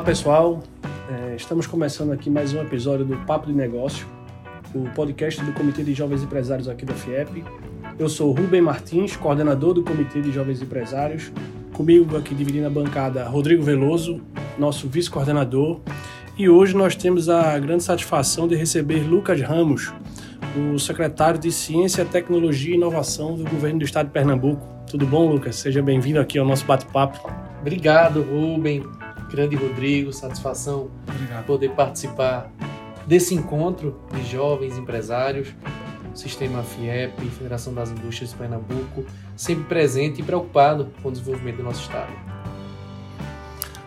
Olá pessoal, é, estamos começando aqui mais um episódio do Papo de Negócio, o podcast do Comitê de Jovens Empresários aqui da FIEP. Eu sou Rubem Martins, coordenador do Comitê de Jovens Empresários. Comigo aqui dividindo a bancada Rodrigo Veloso, nosso vice-coordenador. E hoje nós temos a grande satisfação de receber Lucas Ramos, o secretário de Ciência, Tecnologia e Inovação do governo do estado de Pernambuco. Tudo bom, Lucas? Seja bem-vindo aqui ao nosso bate-papo. Obrigado, Rubem. Grande Rodrigo, satisfação Obrigado. poder participar desse encontro de jovens empresários, Sistema FIEP, Federação das Indústrias de Pernambuco, sempre presente e preocupado com o desenvolvimento do nosso estado.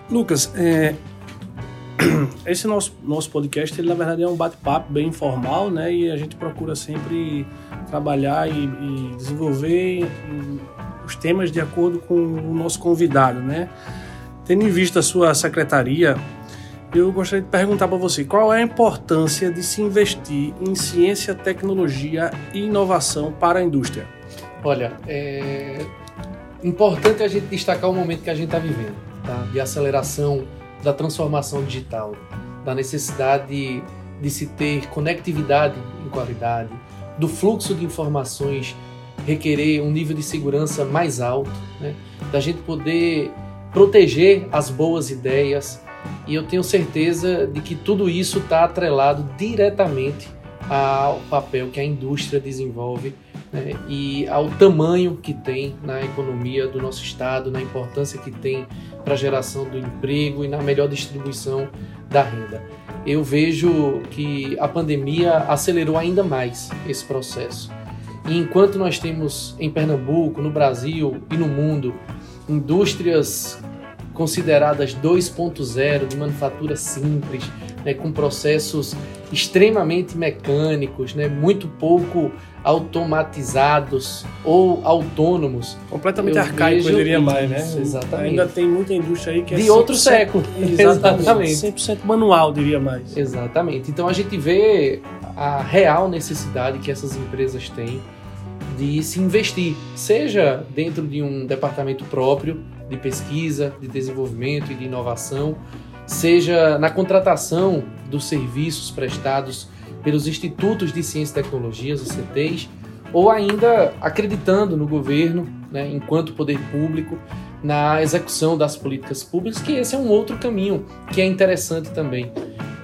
Lucas, é, esse nosso, nosso podcast, ele na verdade é um bate-papo bem informal, né? E a gente procura sempre trabalhar e, e desenvolver os temas de acordo com o nosso convidado, né? Tendo em vista a sua secretaria, eu gostaria de perguntar para você qual é a importância de se investir em ciência, tecnologia e inovação para a indústria. Olha, é importante a gente destacar o momento que a gente está vivendo, tá? de aceleração da transformação digital, da necessidade de se ter conectividade em qualidade, do fluxo de informações requerer um nível de segurança mais alto, né? da gente poder proteger as boas ideias, e eu tenho certeza de que tudo isso está atrelado diretamente ao papel que a indústria desenvolve né, e ao tamanho que tem na economia do nosso estado, na importância que tem para a geração do emprego e na melhor distribuição da renda. Eu vejo que a pandemia acelerou ainda mais esse processo. E enquanto nós temos em Pernambuco, no Brasil e no mundo indústrias consideradas 2.0 de manufatura simples, né, com processos extremamente mecânicos, né, muito pouco automatizados ou autônomos. Completamente arcaico, eu diria mais, né? Exatamente. Ainda tem muita indústria aí que é de outro século. Exatamente. 100% manual, diria mais. Exatamente. Então a gente vê a real necessidade que essas empresas têm de se investir, seja dentro de um departamento próprio de pesquisa, de desenvolvimento e de inovação, seja na contratação dos serviços prestados pelos institutos de ciência e tecnologias, os CTs, ou ainda acreditando no governo, né, enquanto poder público, na execução das políticas públicas, que esse é um outro caminho que é interessante também.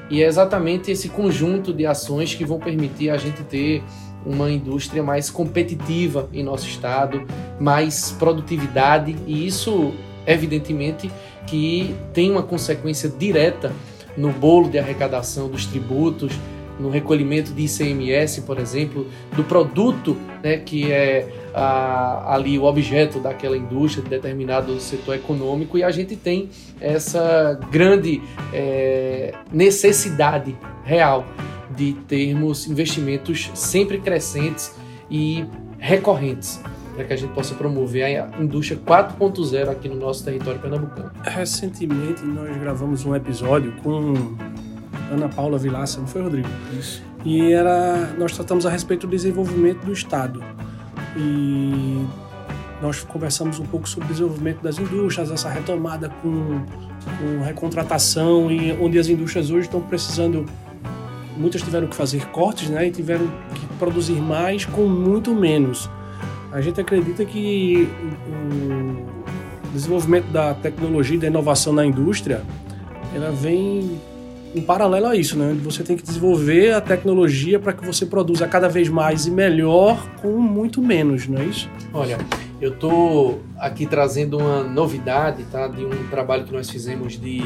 E é exatamente esse conjunto de ações que vão permitir a gente ter uma indústria mais competitiva em nosso estado, mais produtividade, e isso, evidentemente, que tem uma consequência direta no bolo de arrecadação dos tributos, no recolhimento de ICMS, por exemplo, do produto né, que é a, ali o objeto daquela indústria, de determinado setor econômico, e a gente tem essa grande é, necessidade real de termos investimentos sempre crescentes e recorrentes para que a gente possa promover a indústria 4.0 aqui no nosso território pernambucano. Recentemente nós gravamos um episódio com Ana Paula Vilaça, não foi, Rodrigo? Isso. E era, nós tratamos a respeito do desenvolvimento do Estado. E nós conversamos um pouco sobre o desenvolvimento das indústrias, essa retomada com, com recontratação, e onde as indústrias hoje estão precisando muitas tiveram que fazer cortes, né, e tiveram que produzir mais com muito menos. A gente acredita que o desenvolvimento da tecnologia e da inovação na indústria, ela vem em paralelo a isso, né? Você tem que desenvolver a tecnologia para que você produza cada vez mais e melhor com muito menos, não é isso? Olha, eu estou aqui trazendo uma novidade, tá? De um trabalho que nós fizemos de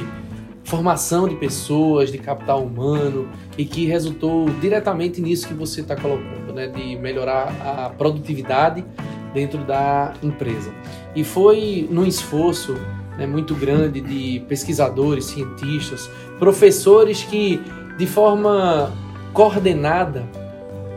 formação de pessoas, de capital humano e que resultou diretamente nisso que você está colocando, né, de melhorar a produtividade dentro da empresa. E foi num esforço né, muito grande de pesquisadores, cientistas, professores que de forma coordenada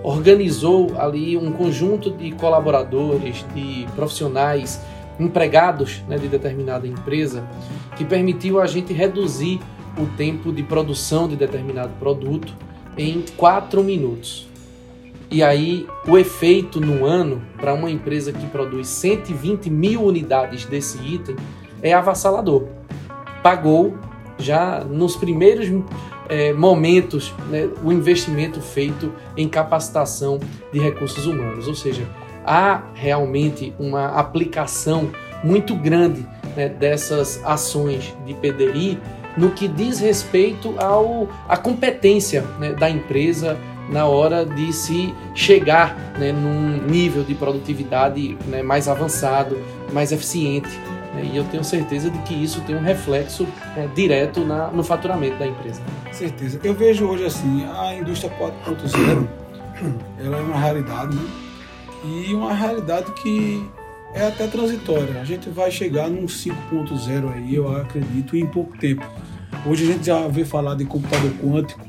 organizou ali um conjunto de colaboradores, de profissionais empregados né, de determinada empresa, que permitiu a gente reduzir o tempo de produção de determinado produto em 4 minutos. E aí, o efeito no ano para uma empresa que produz 120 mil unidades desse item é avassalador. Pagou já nos primeiros é, momentos né, o investimento feito em capacitação de recursos humanos, ou seja, há realmente uma aplicação muito grande né, dessas ações de PDI no que diz respeito ao, à competência né, da empresa na hora de se chegar né, num nível de produtividade né, mais avançado, mais eficiente. Né, e eu tenho certeza de que isso tem um reflexo né, direto na, no faturamento da empresa. Certeza. Eu vejo hoje assim, a indústria 4.0 ela é uma realidade né? E uma realidade que é até transitória. A gente vai chegar num 5.0 aí, eu acredito, em pouco tempo. Hoje a gente já vê falar de computador quântico,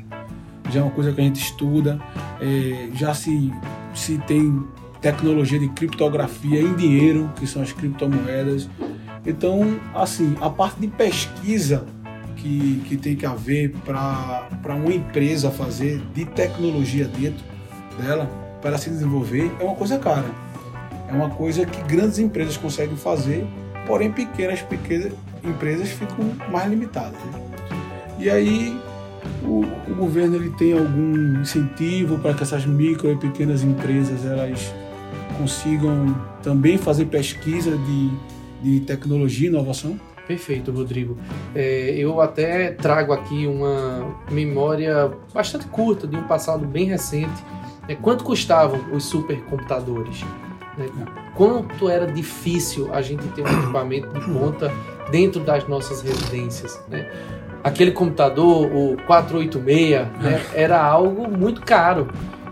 já é uma coisa que a gente estuda, é, já se, se tem tecnologia de criptografia em dinheiro, que são as criptomoedas. Então, assim, a parte de pesquisa que, que tem que haver para uma empresa fazer de tecnologia dentro dela, para se desenvolver, é uma coisa cara. É uma coisa que grandes empresas conseguem fazer, porém pequenas, pequenas empresas ficam mais limitadas. Né? E aí o, o, governo ele tem algum incentivo para que essas micro e pequenas empresas elas consigam também fazer pesquisa de, de tecnologia e inovação? Perfeito, Rodrigo. É, eu até trago aqui uma memória bastante curta de um passado bem recente. É, quanto custavam os supercomputadores? Né? Quanto era difícil a gente ter um equipamento de ponta dentro das nossas residências? Né? aquele computador, o 486, né, era algo muito caro.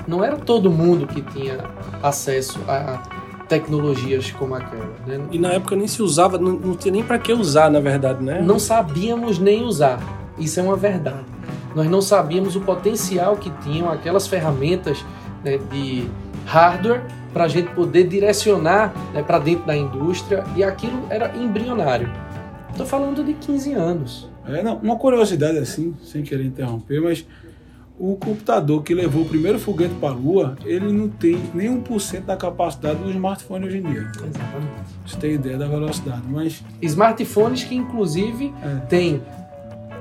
Não era todo mundo que tinha acesso a tecnologias como aquela. Né? E na época nem se usava, não, não tinha nem para que usar, na verdade, né? Não sabíamos nem usar. Isso é uma verdade. Nós não sabíamos o potencial que tinham aquelas ferramentas né, de hardware para a gente poder direcionar né, para dentro da indústria e aquilo era embrionário. Estou falando de 15 anos. É, não, uma curiosidade assim, sem querer interromper, mas o computador que levou o primeiro foguete para a Lua, ele não tem nem 1% da capacidade do smartphone hoje em dia. Exatamente. Você tem ideia da velocidade, mas... Smartphones que, inclusive, é. tem,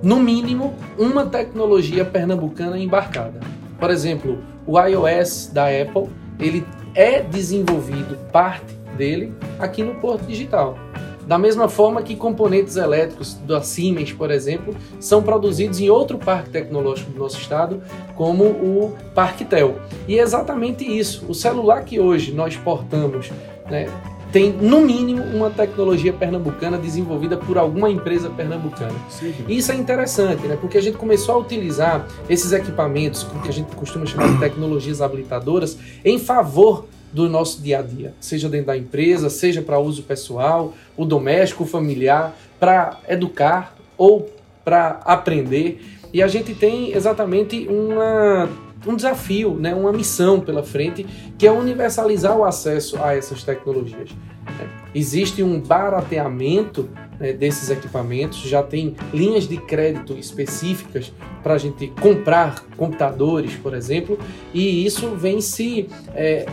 no mínimo, uma tecnologia pernambucana embarcada. Por exemplo, o iOS da Apple, ele é desenvolvido, parte dele, aqui no Porto Digital. Da mesma forma que componentes elétricos da Siemens, por exemplo, são produzidos em outro parque tecnológico do nosso estado, como o Parque Tel. E é exatamente isso. O celular que hoje nós portamos né, tem, no mínimo, uma tecnologia pernambucana desenvolvida por alguma empresa pernambucana. Sim. Isso é interessante, né? Porque a gente começou a utilizar esses equipamentos, que a gente costuma chamar de tecnologias habilitadoras, em favor do nosso dia a dia, seja dentro da empresa, seja para uso pessoal, o doméstico, o familiar, para educar ou para aprender. E a gente tem exatamente uma, um desafio, né, uma missão pela frente, que é universalizar o acesso a essas tecnologias. Existe um barateamento né, desses equipamentos, já tem linhas de crédito específicas para a gente comprar computadores, por exemplo, e isso vem se é,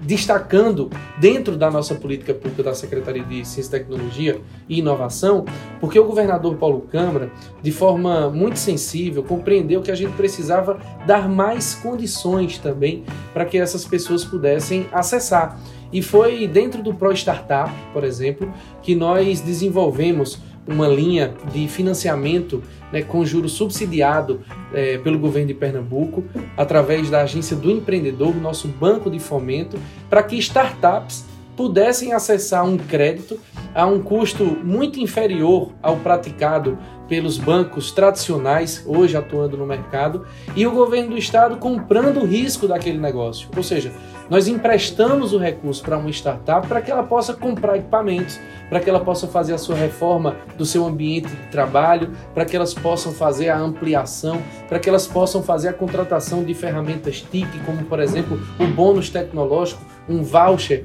destacando dentro da nossa política pública da Secretaria de Ciência, Tecnologia e Inovação, porque o governador Paulo Câmara, de forma muito sensível, compreendeu que a gente precisava dar mais condições também para que essas pessoas pudessem acessar. E foi dentro do Pro Startup, por exemplo, que nós desenvolvemos uma linha de financiamento né, com juro subsidiado é, pelo governo de Pernambuco, através da Agência do Empreendedor, nosso banco de fomento, para que startups pudessem acessar um crédito a um custo muito inferior ao praticado pelos bancos tradicionais, hoje atuando no mercado, e o governo do estado comprando o risco daquele negócio. Ou seja, nós emprestamos o recurso para uma startup para que ela possa comprar equipamentos, para que ela possa fazer a sua reforma do seu ambiente de trabalho, para que elas possam fazer a ampliação, para que elas possam fazer a contratação de ferramentas TIC, como por exemplo o bônus tecnológico, um voucher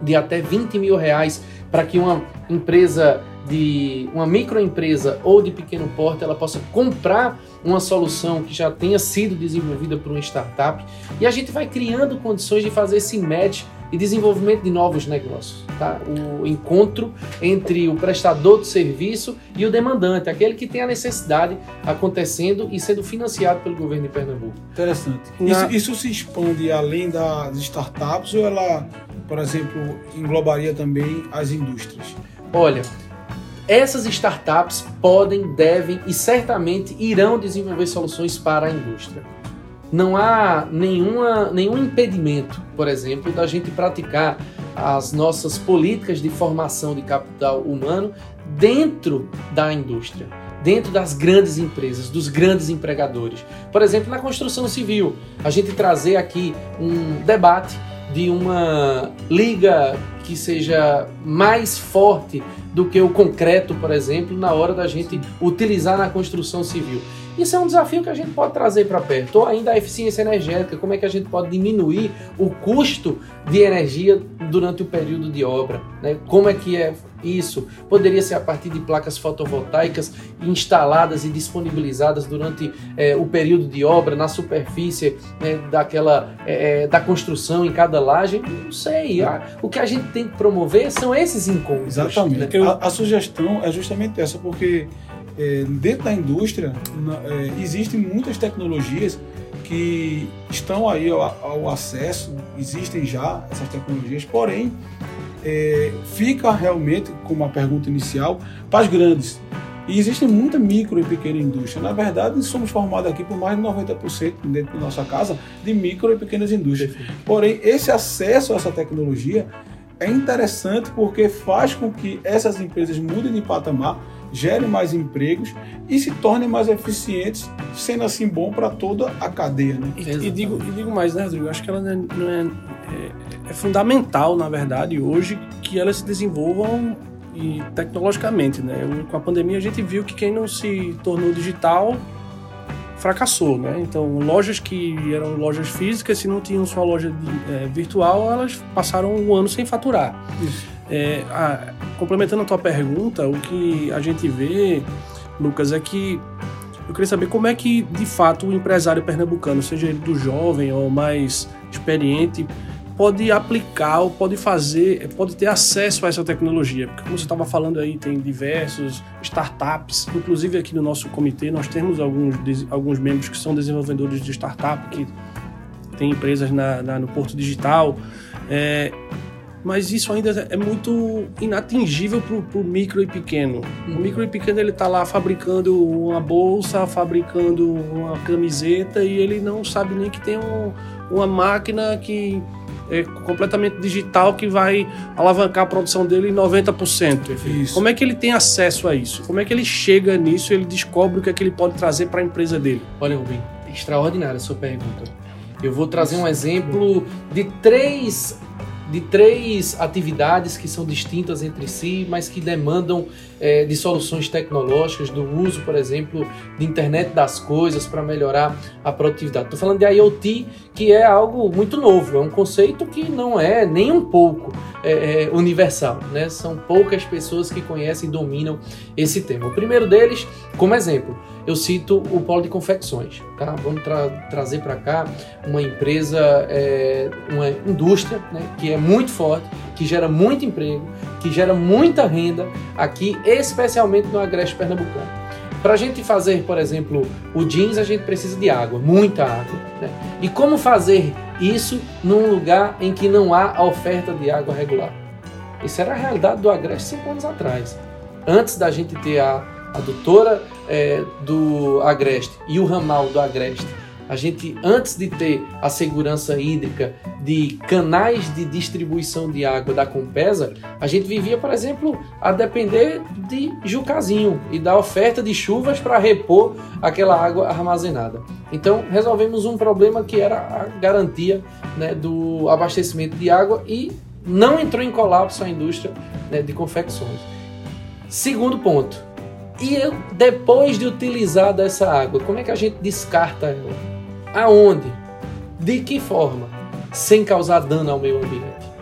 de até 20 mil reais para que uma empresa de uma microempresa ou de pequeno porte ela possa comprar uma solução que já tenha sido desenvolvida por uma startup e a gente vai criando condições de fazer esse match e desenvolvimento de novos negócios. Tá? O encontro entre o prestador de serviço e o demandante, aquele que tem a necessidade acontecendo e sendo financiado pelo governo de Pernambuco. Interessante. Isso, isso se expande além das startups ou ela, por exemplo, englobaria também as indústrias? Olha, essas startups podem, devem e certamente irão desenvolver soluções para a indústria. Não há nenhuma, nenhum impedimento, por exemplo, da gente praticar as nossas políticas de formação de capital humano dentro da indústria, dentro das grandes empresas, dos grandes empregadores. Por exemplo, na construção civil, a gente trazer aqui um debate de uma liga que seja mais forte do que o concreto, por exemplo, na hora da gente utilizar na construção civil. Isso é um desafio que a gente pode trazer para perto. Ou ainda a eficiência energética, como é que a gente pode diminuir o custo de energia durante o período de obra. Né? Como é que é isso? Poderia ser a partir de placas fotovoltaicas instaladas e disponibilizadas durante é, o período de obra, na superfície né, daquela, é, da construção em cada laje? Não sei. o que a gente tem que promover são esses encontros. Exatamente. Né? A, a sugestão é justamente essa, porque é, dentro da indústria é, existem muitas tecnologias que estão aí ao, ao, acesso, existem já essas tecnologias, porém é, fica realmente, como a pergunta inicial, para as grandes. E existe muita micro e pequena indústria. Na verdade, somos formados aqui por mais de 90% dentro da nossa casa de micro e pequenas indústrias. Porém, esse acesso a essa tecnologia é interessante porque faz com que essas empresas mudem de patamar gerem mais empregos e se tornem mais eficientes, sendo assim bom para toda a cadeia. Né? E, e, digo, e digo mais, né, Rodrigo? Acho que ela não é, não é, é, é fundamental, na verdade, hoje, que elas se desenvolvam e tecnologicamente, né? Com a pandemia a gente viu que quem não se tornou digital fracassou, né? Então lojas que eram lojas físicas, se não tinham sua loja é, virtual, elas passaram um ano sem faturar. Isso. É, a, complementando a tua pergunta, o que a gente vê, Lucas, é que eu queria saber como é que, de fato, o empresário pernambucano, seja ele do jovem ou mais experiente, pode aplicar ou pode fazer, pode ter acesso a essa tecnologia. Porque, como você estava falando aí, tem diversos startups, inclusive aqui no nosso comitê, nós temos alguns, alguns membros que são desenvolvedores de startup, que têm empresas na, na no Porto Digital. É, mas isso ainda é muito inatingível para o micro e pequeno. O micro e pequeno ele está lá fabricando uma bolsa, fabricando uma camiseta e ele não sabe nem que tem um, uma máquina que é completamente digital que vai alavancar a produção dele em 90%. Isso. Como é que ele tem acesso a isso? Como é que ele chega nisso? Ele descobre o que é que ele pode trazer para a empresa dele? Olha, Rubim, extraordinária a sua pergunta. Eu vou trazer um exemplo de três de três atividades que são distintas entre si, mas que demandam é, de soluções tecnológicas, do uso, por exemplo, de internet das coisas para melhorar a produtividade. Estou falando de IoT, que é algo muito novo, é um conceito que não é nem um pouco é, é, universal, né? São poucas pessoas que conhecem e dominam esse tema. O primeiro deles, como exemplo, eu cito o polo de confecções. Tá? Vamos tra trazer para cá uma empresa, é, uma indústria né, que é muito forte, que gera muito emprego, que gera muita renda aqui, especialmente no Agreste Pernambucano. Para a gente fazer, por exemplo, o jeans, a gente precisa de água, muita água. Né? E como fazer isso num lugar em que não há oferta de água regular? Isso era a realidade do Agreste cinco anos atrás. Antes da gente ter a a doutora é, do Agreste e o ramal do Agreste, a gente, antes de ter a segurança hídrica de canais de distribuição de água da Compesa, a gente vivia, por exemplo, a depender de Jucazinho e da oferta de chuvas para repor aquela água armazenada. Então, resolvemos um problema que era a garantia né, do abastecimento de água e não entrou em colapso a indústria né, de confecções. Segundo ponto, e eu, depois de utilizar dessa água, como é que a gente descarta ela? Aonde? De que forma? Sem causar dano ao meio ambiente.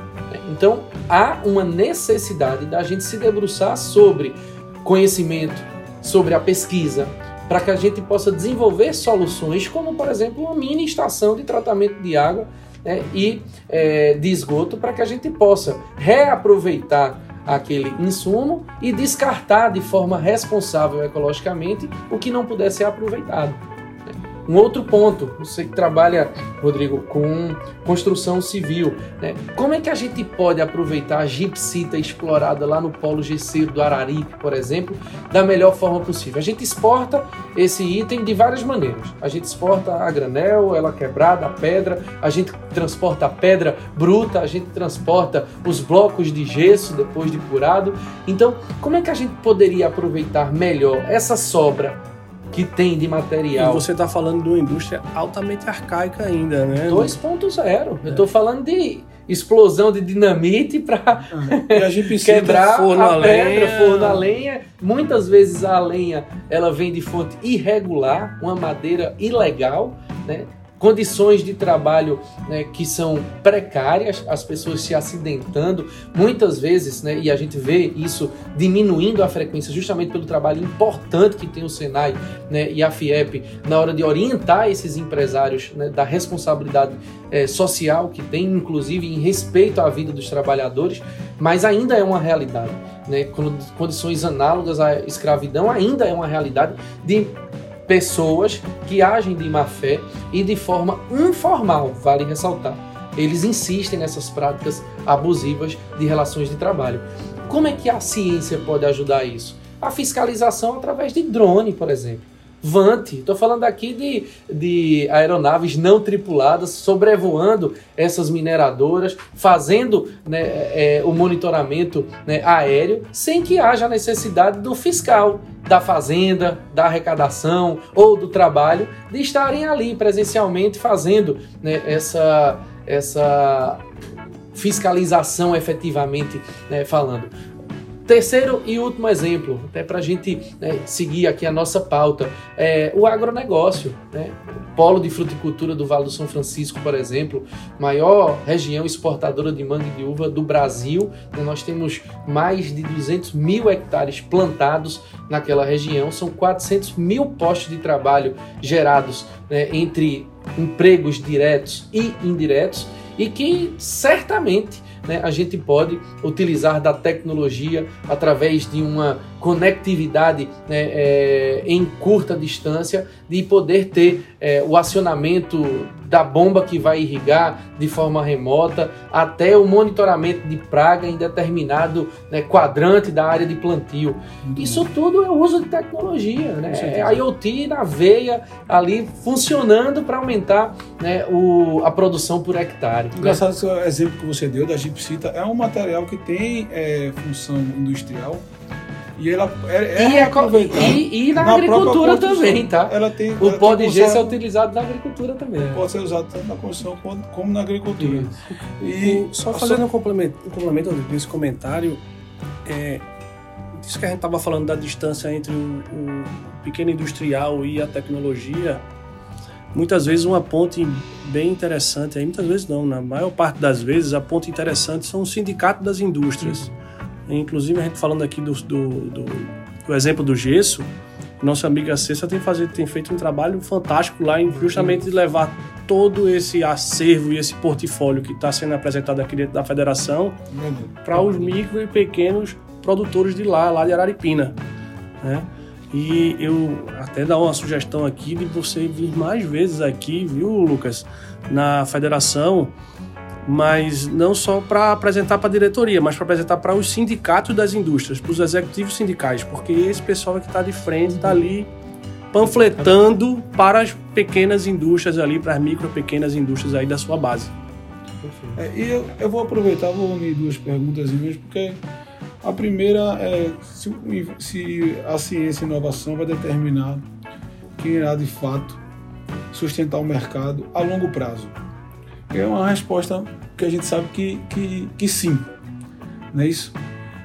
Então, há uma necessidade da gente se debruçar sobre conhecimento, sobre a pesquisa, para que a gente possa desenvolver soluções, como por exemplo uma mini estação de tratamento de água né, e é, de esgoto para que a gente possa reaproveitar aquele insumo e descartar de forma responsável ecologicamente o que não puder ser aproveitado. Um outro ponto, você que trabalha, Rodrigo, com construção civil, né? como é que a gente pode aproveitar a gipsita explorada lá no polo gesseiro do Araripe, por exemplo, da melhor forma possível? A gente exporta esse item de várias maneiras. A gente exporta a granel, ela quebrada, a pedra, a gente transporta a pedra bruta, a gente transporta os blocos de gesso depois de curado. Então, como é que a gente poderia aproveitar melhor essa sobra que tem de material. E você está falando de uma indústria altamente arcaica ainda, né? 2.0. Eu estou falando de explosão de dinamite para ah, quebrar forno a, a pedra, forno a lenha. Muitas vezes a lenha ela vem de fonte irregular, uma madeira ilegal, né? Condições de trabalho né, que são precárias, as pessoas se acidentando, muitas vezes, né, e a gente vê isso diminuindo a frequência justamente pelo trabalho importante que tem o Senai né, e a FIEP na hora de orientar esses empresários né, da responsabilidade é, social que tem, inclusive em respeito à vida dos trabalhadores, mas ainda é uma realidade. Né, condições análogas à escravidão ainda é uma realidade de pessoas que agem de má fé e de forma informal, vale ressaltar. Eles insistem nessas práticas abusivas de relações de trabalho. Como é que a ciência pode ajudar isso? A fiscalização através de drone, por exemplo. Vante, estou falando aqui de, de aeronaves não tripuladas sobrevoando essas mineradoras, fazendo né, é, o monitoramento né, aéreo, sem que haja necessidade do fiscal, da fazenda, da arrecadação ou do trabalho de estarem ali presencialmente fazendo né, essa, essa fiscalização efetivamente né, falando. Terceiro e último exemplo, até para a gente né, seguir aqui a nossa pauta, é o agronegócio. Né? O polo de fruticultura do Vale do São Francisco, por exemplo, maior região exportadora de manga e de uva do Brasil. Né? Nós temos mais de 200 mil hectares plantados naquela região, são 400 mil postos de trabalho gerados né, entre empregos diretos e indiretos e que certamente né, a gente pode utilizar da tecnologia através de uma conectividade né, é, em curta distância, de poder ter é, o acionamento da bomba que vai irrigar de forma remota, até o monitoramento de praga em determinado né, quadrante da área de plantio. Isso tudo é o uso de tecnologia, né? É IoT na veia ali funcionando para aumentar né, o, a produção por hectare. Né? Engraçado esse exemplo que você deu da gipsita, é um material que tem é, função industrial e ela é, é e, e, e, na, na agricultura também, tá? Ela tem, o ela pó de gesso é utilizado na agricultura também. Pode ser usado tanto na construção como, como na agricultura. E, só fazendo só... um complemento, um complemento desse comentário, é, isso que a gente estava falando da distância entre o, o pequeno industrial e a tecnologia, muitas vezes uma ponte bem interessante, aí muitas vezes não, na maior parte das vezes a ponte interessante são os sindicatos das indústrias. Inclusive, a gente falando aqui do, do, do, do exemplo do gesso, nossa amiga Cessa tem, tem feito um trabalho fantástico lá em justamente de levar todo esse acervo e esse portfólio que está sendo apresentado aqui dentro da federação para os micro e pequenos produtores de lá, lá de Araripina. Né? E eu até dar uma sugestão aqui de você vir mais vezes aqui, viu, Lucas, na federação mas não só para apresentar para a diretoria, mas para apresentar para os sindicatos das indústrias, para os executivos sindicais, porque esse pessoal é que está de frente está ali panfletando para as pequenas indústrias ali, para as micro pequenas indústrias aí da sua base. É, e eu, eu, vou aproveitar, vou unir duas perguntas mesmo, porque a primeira é se, se a ciência e inovação vai determinar quem irá de fato sustentar o mercado a longo prazo. É uma resposta que a gente sabe que, que, que sim. Não é isso?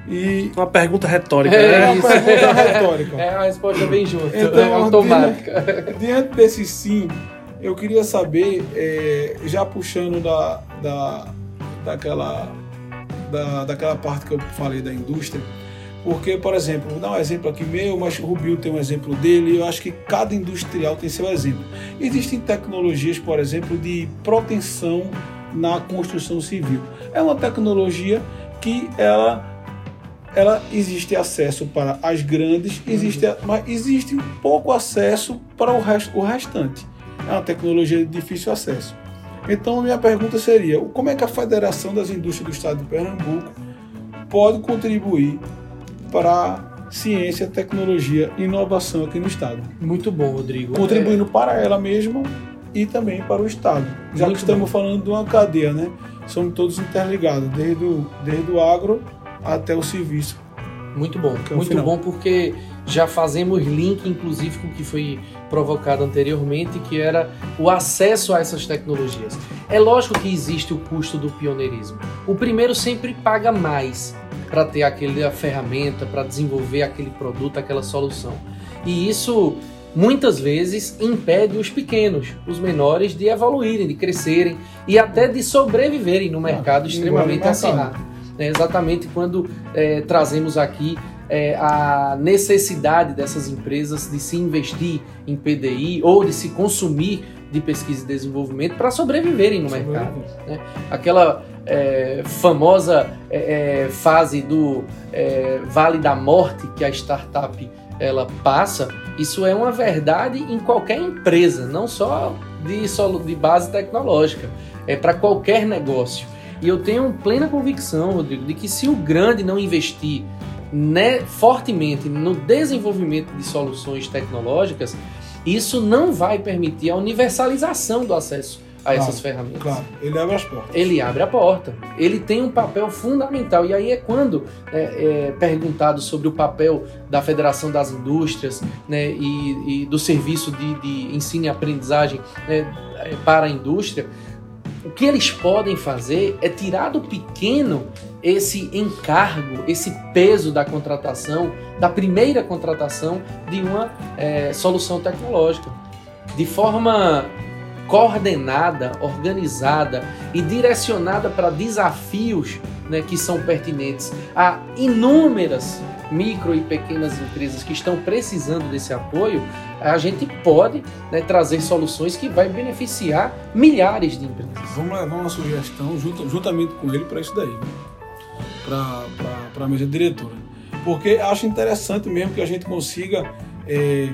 E... Uma pergunta retórica. É, né? uma pergunta retórica. É uma resposta bem justa, então, é automática. Diante, diante desse sim, eu queria saber, é, já puxando da, da, daquela, da, daquela parte que eu falei da indústria, porque, por exemplo, vou dar um exemplo aqui meu, mas o Rubio tem um exemplo dele, eu acho que cada industrial tem seu exemplo. Existem tecnologias, por exemplo, de proteção na construção civil. É uma tecnologia que ela, ela existe acesso para as grandes, existe, mas existe pouco acesso para o, resto, o restante. É uma tecnologia de difícil acesso. Então, minha pergunta seria: como é que a Federação das Indústrias do Estado de Pernambuco pode contribuir para ciência, tecnologia e inovação aqui no Estado? Muito bom, Rodrigo. Contribuindo é... para ela mesma e também para o Estado. Já Muito que estamos bom. falando de uma cadeia, né? Somos todos interligados, desde o, desde o agro até o serviço. Muito bom, é muito final. bom porque já fazemos link, inclusive, com o que foi provocado anteriormente, que era o acesso a essas tecnologias. É lógico que existe o custo do pioneirismo. O primeiro sempre paga mais para ter aquela ferramenta, para desenvolver aquele produto, aquela solução. E isso muitas vezes impede os pequenos, os menores, de evoluírem, de crescerem e até de sobreviverem no mercado ah, extremamente acirrado. É exatamente quando é, trazemos aqui é, a necessidade dessas empresas de se investir em PDI ou de se consumir de pesquisa e desenvolvimento para sobreviverem no mercado. Né? Aquela é, famosa é, é, fase do é, Vale da Morte que a startup ela passa, isso é uma verdade em qualquer empresa, não só de, solo, de base tecnológica, é para qualquer negócio. E eu tenho plena convicção, Rodrigo, de que se o grande não investir né, fortemente no desenvolvimento de soluções tecnológicas, isso não vai permitir a universalização do acesso a claro, essas ferramentas. Claro, ele abre as portas. Ele abre a porta. Ele tem um papel fundamental. E aí é quando é, é perguntado sobre o papel da Federação das Indústrias né, e, e do serviço de, de ensino e aprendizagem né, para a indústria, o que eles podem fazer é tirar do pequeno esse encargo, esse peso da contratação, da primeira contratação de uma é, solução tecnológica. De forma coordenada, organizada e direcionada para desafios né, que são pertinentes a inúmeras micro e pequenas empresas que estão precisando desse apoio, a gente pode né, trazer soluções que vai beneficiar milhares de empresas. Vamos levar uma sugestão juntamente com ele para isso daí, né? para a mesa diretora. Porque acho interessante mesmo que a gente consiga é,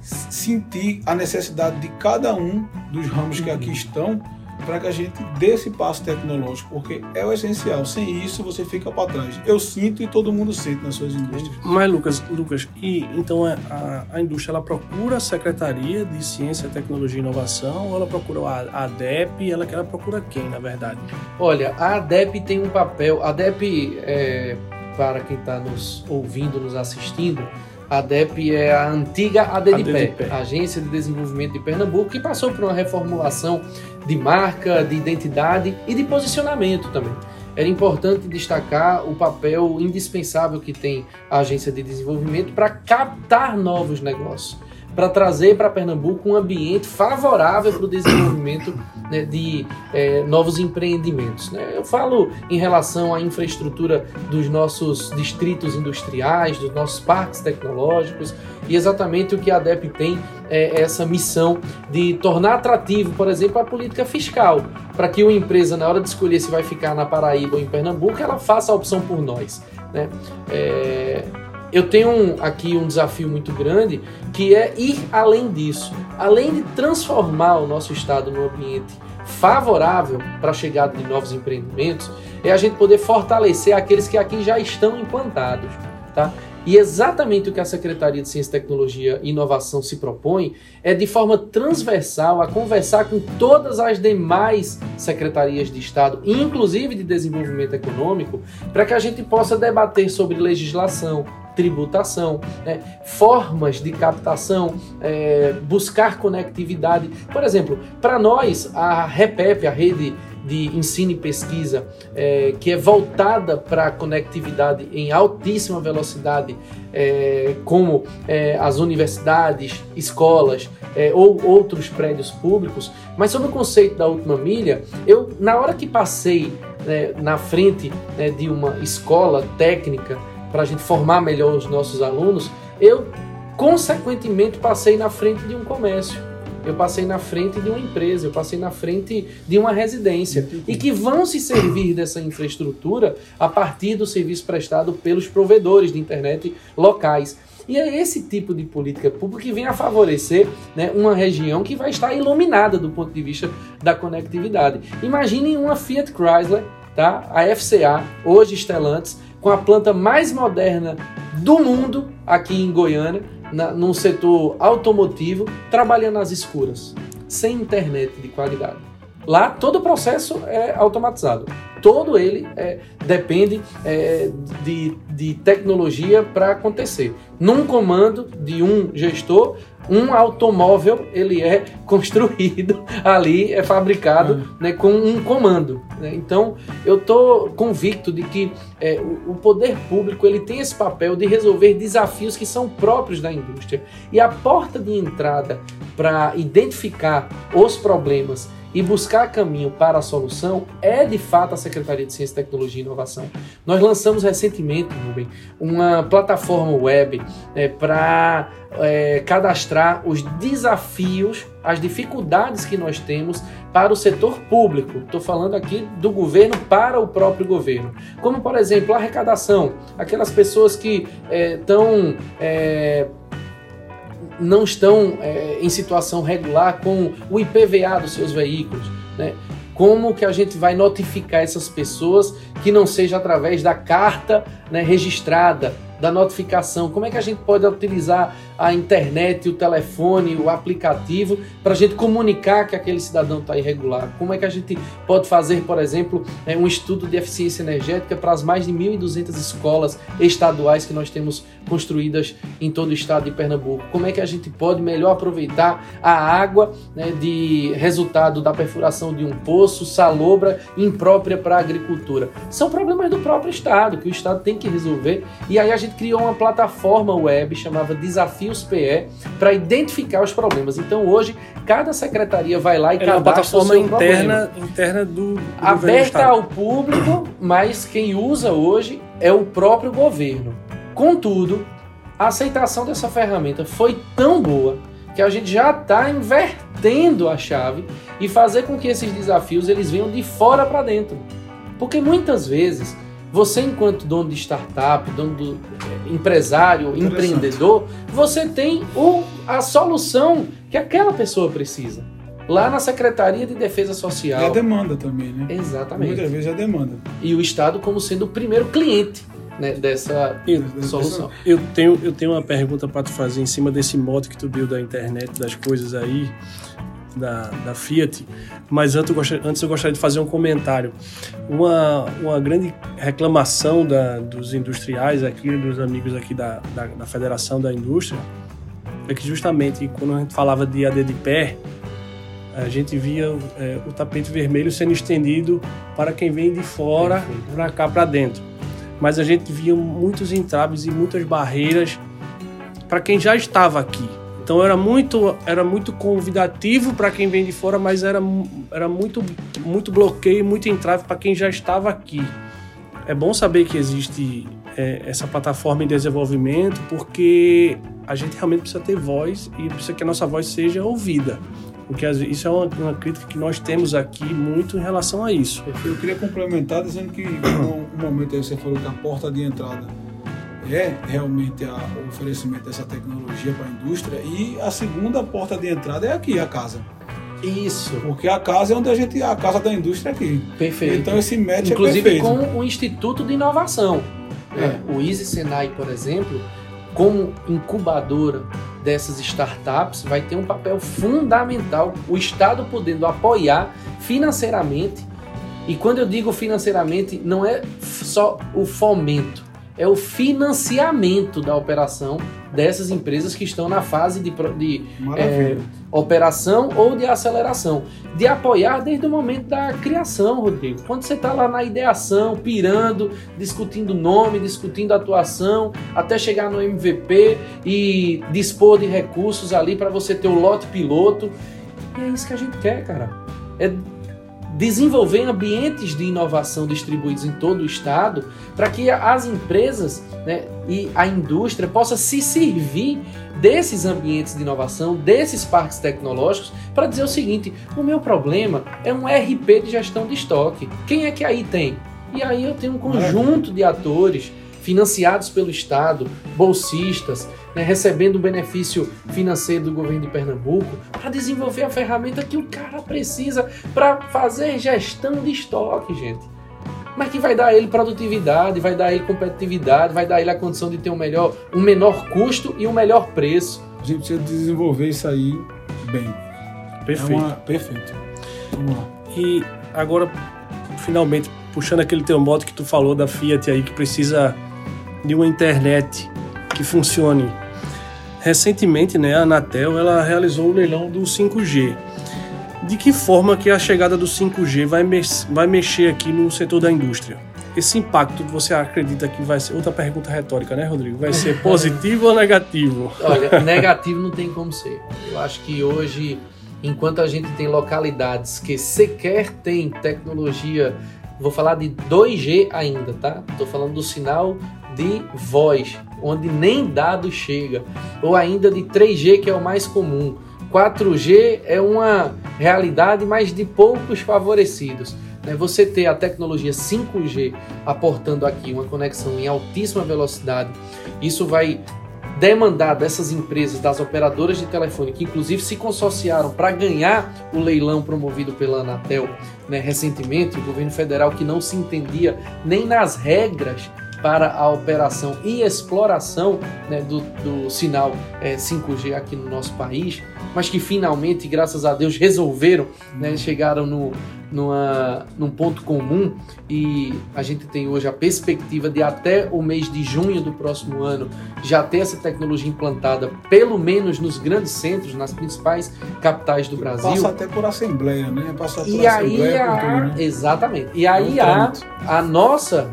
sentir a necessidade de cada um dos ramos que aqui uhum. estão para que a gente dê esse passo tecnológico, porque é o essencial. Sem isso, você fica para trás. Eu sinto e todo mundo sente nas suas indústrias. Mas, Lucas, Lucas e então a, a, indústria ela procura a Secretaria de Ciência, Tecnologia e Inovação ou ela procura a, a ADEP? Ela, ela procura quem, na verdade? Olha, a ADEP tem um papel. A ADEP, é, para quem está nos ouvindo, nos assistindo, a ADEP é a antiga ADDPE, Agência de Desenvolvimento de Pernambuco, que passou por uma reformulação de marca, de identidade e de posicionamento também. Era importante destacar o papel indispensável que tem a Agência de Desenvolvimento para captar novos negócios para trazer para Pernambuco um ambiente favorável para o desenvolvimento né, de é, novos empreendimentos. Né? Eu falo em relação à infraestrutura dos nossos distritos industriais, dos nossos parques tecnológicos, e exatamente o que a ADEP tem é essa missão de tornar atrativo, por exemplo, a política fiscal, para que uma empresa, na hora de escolher se vai ficar na Paraíba ou em Pernambuco, ela faça a opção por nós. Né? É, eu tenho aqui um desafio muito grande que é ir além disso. Além de transformar o nosso estado num ambiente favorável para a chegada de novos empreendimentos, é a gente poder fortalecer aqueles que aqui já estão implantados. Tá? E exatamente o que a Secretaria de Ciência, Tecnologia e Inovação se propõe é de forma transversal a conversar com todas as demais secretarias de Estado, inclusive de desenvolvimento econômico, para que a gente possa debater sobre legislação, tributação, né? formas de captação, é, buscar conectividade. Por exemplo, para nós, a REPEP, a rede de ensino e pesquisa, é, que é voltada para a conectividade em altíssima velocidade, é, como é, as universidades, escolas é, ou outros prédios públicos. Mas sobre o conceito da última milha, eu, na hora que passei né, na frente né, de uma escola técnica, para a gente formar melhor os nossos alunos, eu consequentemente passei na frente de um comércio. eu passei na frente de uma empresa, eu passei na frente de uma residência e que vão se servir dessa infraestrutura a partir do serviço prestado pelos provedores de internet locais. E é esse tipo de política pública que vem a favorecer né, uma região que vai estar iluminada do ponto de vista da conectividade. Imaginem uma Fiat Chrysler, tá? a FCA, hoje Stellantis, com a planta mais moderna do mundo aqui em Goiânia, na, num setor automotivo, trabalhando nas escuras, sem internet de qualidade. Lá todo o processo é automatizado. Todo ele é, depende é, de, de tecnologia para acontecer. Num comando de um gestor, um automóvel ele é construído ali, é fabricado uhum. né, com um comando. Né? Então eu estou convicto de que é, o, o, poder público ele tem esse papel de resolver desafios que são próprios da indústria. E a porta de entrada para identificar os problemas e buscar caminho para a solução é de fato a Secretaria de Ciência, Tecnologia e Inovação. Nós lançamos recentemente, Rubem, uma plataforma web é, para é, cadastrar os desafios, as dificuldades que nós temos para o setor público. Estou falando aqui do governo para o próprio governo. Como, por exemplo, a arrecadação. Aquelas pessoas que estão. É, não estão é, em situação regular com o IPVA dos seus veículos, né? Como que a gente vai notificar essas pessoas que não seja através da carta né, registrada, da notificação? Como é que a gente pode utilizar a internet, o telefone, o aplicativo, para a gente comunicar que aquele cidadão está irregular? Como é que a gente pode fazer, por exemplo, é, um estudo de eficiência energética para as mais de 1.200 escolas estaduais que nós temos construídas em todo o estado de Pernambuco? Como é que a gente pode melhor aproveitar a água né, de resultado da perfuração de um poço, salobra, imprópria para a agricultura? São problemas do próprio estado, que o estado tem que resolver. E aí a gente criou uma plataforma web chamada Desafio os PE para identificar os problemas. Então hoje cada secretaria vai lá e é cadastra plataforma interna problema. interna do, do aberta ao público, mas quem usa hoje é o próprio governo. Contudo, a aceitação dessa ferramenta foi tão boa que a gente já está invertendo a chave e fazer com que esses desafios eles venham de fora para dentro. Porque muitas vezes você, enquanto dono de startup, dono do é, empresário, empreendedor, você tem o, a solução que aquela pessoa precisa. Lá na Secretaria de Defesa Social. É a demanda também, né? Exatamente. Muitas vezes é a demanda. E o Estado como sendo o primeiro cliente né, dessa eu, solução. Eu tenho, eu tenho uma pergunta para te fazer em cima desse modo que tu deu da internet, das coisas aí da, da Fiat, mas antes eu, gostaria, antes eu gostaria de fazer um comentário. Uma, uma grande reclamação da, dos industriais aqui, dos amigos aqui da, da, da Federação da Indústria, é que justamente quando a gente falava de AD de pé, a gente via é, o tapete vermelho sendo estendido para quem vem de fora para cá para dentro. Mas a gente via muitos entraves e muitas barreiras para quem já estava aqui. Então era muito, era muito convidativo para quem vem de fora, mas era, era muito, muito bloqueio, muito entrave para quem já estava aqui. É bom saber que existe é, essa plataforma em desenvolvimento, porque a gente realmente precisa ter voz e precisa que a nossa voz seja ouvida. Porque isso é uma, uma crítica que nós temos aqui muito em relação a isso. Eu queria complementar dizendo que um momento aí você falou que a porta de entrada é realmente a, o oferecimento dessa tecnologia para a indústria e a segunda porta de entrada é aqui, a casa. Isso. Porque a casa é onde a gente. A casa da indústria é aqui. Perfeito. Então esse match Inclusive é perfeito. com o Instituto de Inovação. É. O Easy Senai, por exemplo, como incubadora dessas startups, vai ter um papel fundamental. O Estado podendo apoiar financeiramente. E quando eu digo financeiramente, não é só o fomento é o financiamento da operação dessas empresas que estão na fase de, de é, operação ou de aceleração. De apoiar desde o momento da criação, Rodrigo. Quando você está lá na ideação, pirando, discutindo nome, discutindo atuação, até chegar no MVP e dispor de recursos ali para você ter o lote piloto. E é isso que a gente quer, cara. É desenvolver ambientes de inovação distribuídos em todo o estado para que as empresas né, e a indústria possa se servir desses ambientes de inovação, desses parques tecnológicos, para dizer o seguinte: o meu problema é um RP de gestão de estoque. Quem é que aí tem? E aí eu tenho um conjunto de atores financiados pelo Estado, bolsistas, né, recebendo o benefício financeiro do governo de Pernambuco, para desenvolver a ferramenta que o cara precisa para fazer gestão de estoque, gente. Mas que vai dar a ele produtividade, vai dar a ele competitividade, vai dar a ele a condição de ter um, melhor, um menor custo e um melhor preço. A gente precisa desenvolver isso aí bem. Perfeito. É uma... Perfeito. Vamos lá. E agora, finalmente, puxando aquele teu modo que tu falou da Fiat aí, que precisa de uma internet que funcione. Recentemente, né, a Anatel ela realizou o leilão do 5G. De que forma que a chegada do 5G vai, mex vai mexer aqui no setor da indústria? Esse impacto você acredita que vai ser outra pergunta retórica, né, Rodrigo? Vai ser positivo ou negativo? Olha, negativo não tem como ser. Eu acho que hoje, enquanto a gente tem localidades que sequer tem tecnologia Vou falar de 2G ainda, tá? Estou falando do sinal de voz, onde nem dado chega, ou ainda de 3G, que é o mais comum. 4G é uma realidade, mas de poucos favorecidos. Né? Você ter a tecnologia 5G aportando aqui uma conexão em altíssima velocidade, isso vai demandar dessas empresas, das operadoras de telefone, que inclusive se consorciaram para ganhar o leilão promovido pela Anatel né, recentemente, o governo federal que não se entendia nem nas regras para a operação e exploração né, do, do, sinal é, 5G aqui no nosso país, mas que finalmente, graças a Deus, resolveram, né, chegaram no, numa, num ponto comum e a gente tem hoje a perspectiva de até o mês de junho do próximo ano já ter essa tecnologia implantada, pelo menos nos grandes centros, nas principais capitais do Brasil. Passa até por assembleia, né? Passa por e assembleia. Aí a, né? Exatamente. E aí é há a nossa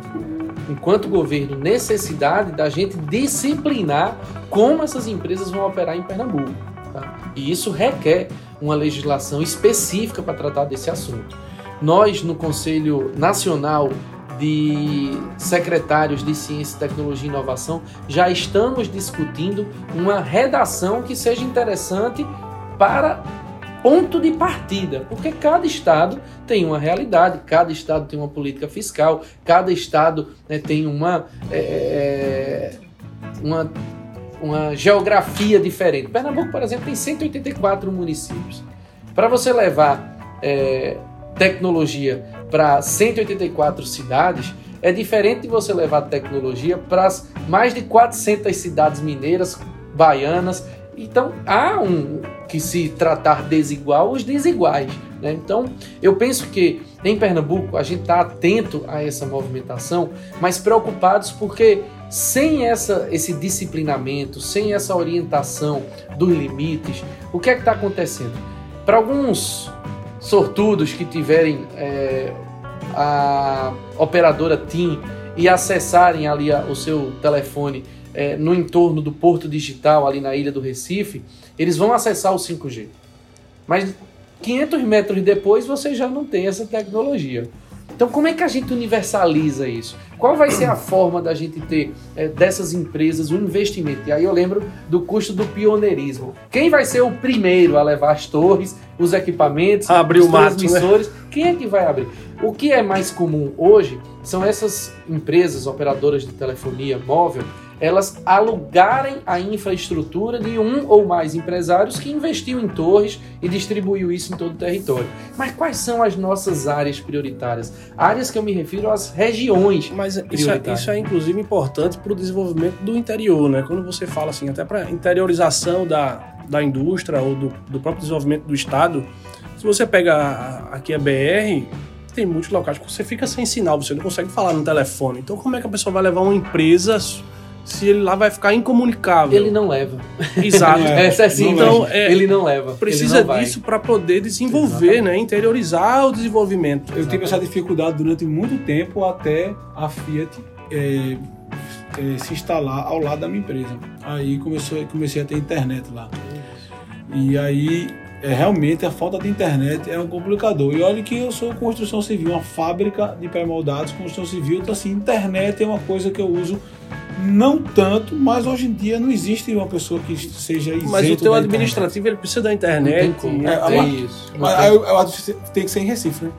enquanto governo, necessidade da gente disciplinar como essas empresas vão operar em Pernambuco. Tá? E isso requer uma legislação específica para tratar desse assunto. Nós, no Conselho Nacional de Secretários de Ciência, Tecnologia e Inovação, já estamos discutindo uma redação que seja interessante para ponto de partida, porque cada estado tem uma realidade, cada estado tem uma política fiscal, cada estado né, tem uma, é, é uma, uma geografia diferente. Pernambuco, por exemplo, tem 184 municípios. Para você levar é, tecnologia para 184 cidades, é diferente de você levar tecnologia para mais de 400 cidades mineiras, baianas. Então há um que se tratar desigual os desiguais. Né? Então eu penso que em Pernambuco a gente está atento a essa movimentação, mas preocupados porque sem essa, esse disciplinamento, sem essa orientação dos limites, o que é que está acontecendo? Para alguns sortudos que tiverem é, a operadora TIM e acessarem ali a, o seu telefone é, no entorno do Porto Digital, ali na ilha do Recife, eles vão acessar o 5G. Mas 500 metros depois você já não tem essa tecnologia. Então, como é que a gente universaliza isso? Qual vai ser a forma da gente ter é, dessas empresas o um investimento? E aí eu lembro do custo do pioneirismo. Quem vai ser o primeiro a levar as torres, os equipamentos, abrir os o mato, transmissores? Né? Quem é que vai abrir? O que é mais comum hoje são essas empresas operadoras de telefonia móvel elas alugarem a infraestrutura de um ou mais empresários que investiu em torres e distribuiu isso em todo o território. Mas quais são as nossas áreas prioritárias? Áreas que eu me refiro às regiões. Mas isso é, isso é inclusive importante para o desenvolvimento do interior, né? Quando você fala assim, até para interiorização da, da indústria ou do, do próprio desenvolvimento do estado, se você pega aqui a BR, tem muitos locais que você fica sem sinal, você não consegue falar no telefone. Então, como é que a pessoa vai levar uma empresa se ele lá vai ficar incomunicável. Ele não leva. Exato. é, é assim, então, é, ele não leva. Precisa não disso para poder desenvolver, Exatamente. né? interiorizar o desenvolvimento. Eu tive essa dificuldade durante muito tempo até a Fiat é, é, se instalar ao lado da minha empresa. Aí começou, comecei a ter internet lá. E aí é realmente a falta de internet é um complicador. E olha que eu sou construção civil, uma fábrica de pré-moldados, construção civil, então assim, internet é uma coisa que eu uso não tanto, mas hoje em dia não existe uma pessoa que seja isento Mas o teu administrativo ele precisa da internet. Não tem como. e- É, É isso. Mas aí tem que ser em Recife, né?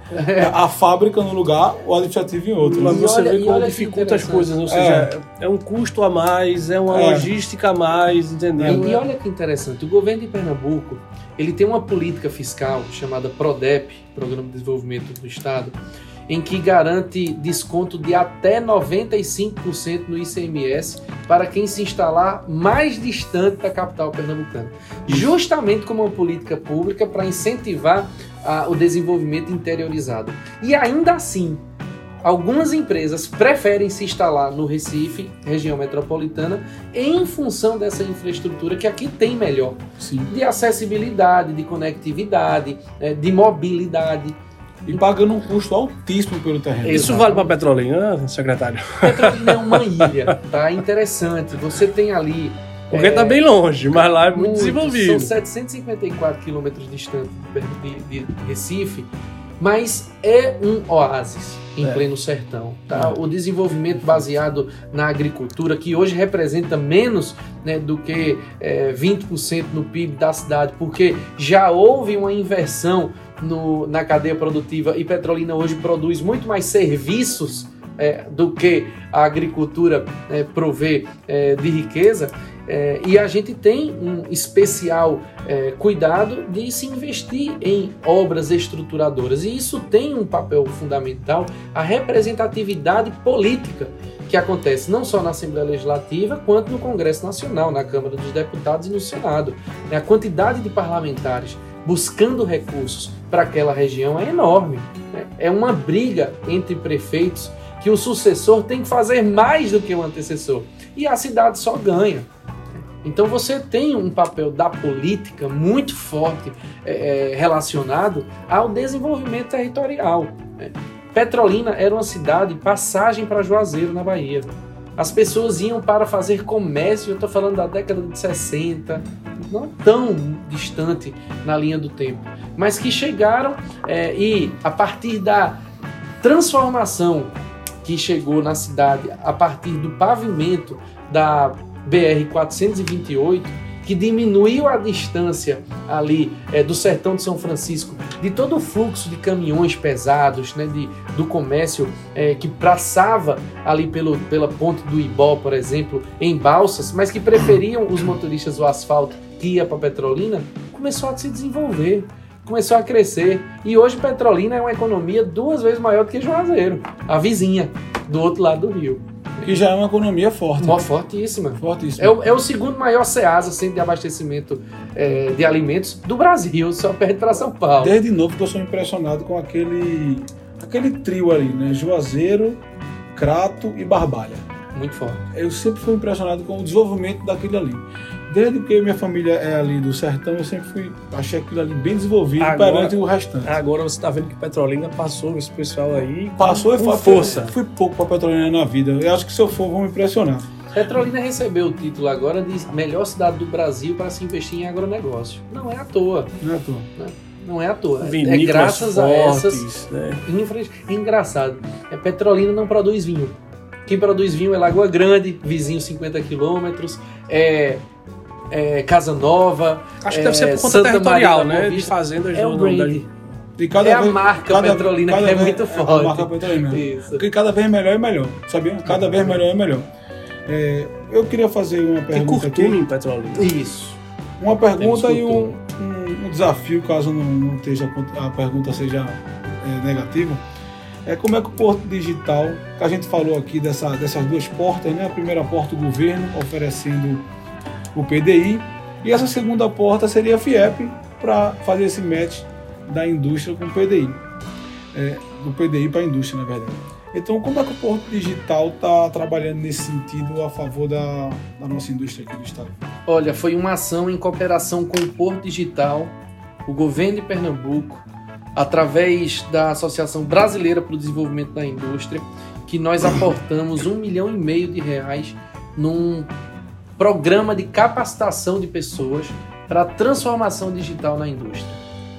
A fábrica num lugar, o administrativo em outro. Mas você olha- vê como dificulta as coisas, ou seja, é. um custo a mais, é uma É. logística a mais, entendeu? E, e olha que interessante, o governo de Pernambuco ele tem uma política fiscal chamada PRODEP, Programa de Desenvolvimento do Estado, em que garante desconto de até 95% no ICMS para quem se instalar mais distante da capital pernambucana. Justamente como uma política pública para incentivar ah, o desenvolvimento interiorizado. E ainda assim, algumas empresas preferem se instalar no Recife, região metropolitana, em função dessa infraestrutura que aqui tem melhor Sim. de acessibilidade, de conectividade, eh, de mobilidade. E pagando um custo altíssimo pelo terreno. Isso vale para Petrolina, secretário? Petrolina é uma ilha, tá? Interessante. Você tem ali. Porque eh, tá bem longe, mas lá é muito, muito, desenvolvido. São 754 quilômetros distante de, de- de Recife, mas é um oásis em É. pleno sertão. Tá? O desenvolvimento baseado na agricultura, que hoje representa menos né, do que eh, 20% no PIB da cidade, porque já houve uma inversão no- na cadeia produtiva e Petrolina hoje produz muito mais serviços eh, do que a agricultura eh, provê eh, de riqueza. É, e a gente tem um especial é, cuidado de se investir em obras estruturadoras. E isso tem um papel fundamental, a representatividade política que acontece não só na Assembleia Legislativa, quanto no Congresso Nacional, na Câmara dos Deputados e no Senado. É, A quantidade de parlamentares buscando recursos para aquela região é enorme. né? É uma briga entre prefeitos que o sucessor tem que fazer mais do que o antecessor. E a cidade só ganha. Então você tem um papel da política muito forte é, é, relacionado ao desenvolvimento territorial. né? Petrolina era uma cidade passagem para Juazeiro, na Bahia. As pessoas iam para fazer comércio, eu estou falando da década de 60, não tão distante na linha do tempo, mas que chegaram é, e a partir da transformação que chegou na cidade a partir do pavimento da BR-428, que diminuiu a distância ali é, do sertão de São Francisco, de todo o fluxo de caminhões pesados, né, de, do comércio é, que passava ali pelo, pela ponte do Ibó, por exemplo, em balsas, mas que preferiam os motoristas o asfalto que ia para Petrolina, começou a se desenvolver, começou a crescer. E hoje Petrolina é uma economia duas vezes maior do que Juazeiro, a vizinha, do outro lado do rio. Que já é uma economia forte. Mó fortíssima. Fortíssima. É o, é o segundo maior CEASA, centro de abastecimento é, de alimentos do Brasil, só perde para São Paulo. Desde novo que eu sou impressionado com aquele aquele trio ali, né? Juazeiro, Crato e Barbalha. Muito forte. Eu sempre fui impressionado com o desenvolvimento daquele ali. Desde que minha família é ali do sertão, eu sempre fui achei aquilo ali bem desenvolvido Agora- perante o restante. Agora você tá vendo que Petrolina passou esse pessoal aí. Passou e com foi força. Fui pouco para Petrolina na vida. Eu acho que se eu for, vou me impressionar. Petrolina recebeu o título agora de melhor cidade do Brasil para se investir em agronegócio. Não é à toa. Não é à toa. Não é à toa. É- É Vinícolas graças a essas fortes, né? infra... Engraçado. É, Petrolina não produz vinho. Quem produz vinho é Lagoa Grande, vizinho 50 quilômetros. É, é Casa Nova. Acho que é, deve ser por conta Santa territorial, Maria né? De fazendas É o da- brand. E cada É a vez- marca cada- Petrolina cada que é vez- muito A forte. marca Petrolina. Isso. Porque cada vez melhor é melhor, sabia? Cada vez melhor é melhor. É, eu queria fazer uma Tem pergunta curtume aqui. em Petrolina. Isso. Uma pergunta e um, um- um desafio, caso não, não esteja, a pergunta seja é, negativa. É como é que o Porto Digital, que a gente falou aqui dessa, dessas duas portas, né? A primeira porta o governo oferecendo o PDI e essa segunda porta seria a FIEP para fazer esse match da indústria com o PDI. É, do PDI para a indústria, na verdade. Então, como é que o Porto Digital está trabalhando nesse sentido a favor da, da nossa indústria aqui do Estado? Olha, foi uma ação em cooperação com o Porto Digital, o governo de Pernambuco, através da Associação Brasileira para o Desenvolvimento da Indústria, que nós aportamos um milhão e meio de reais num programa de capacitação de pessoas para a transformação digital na indústria.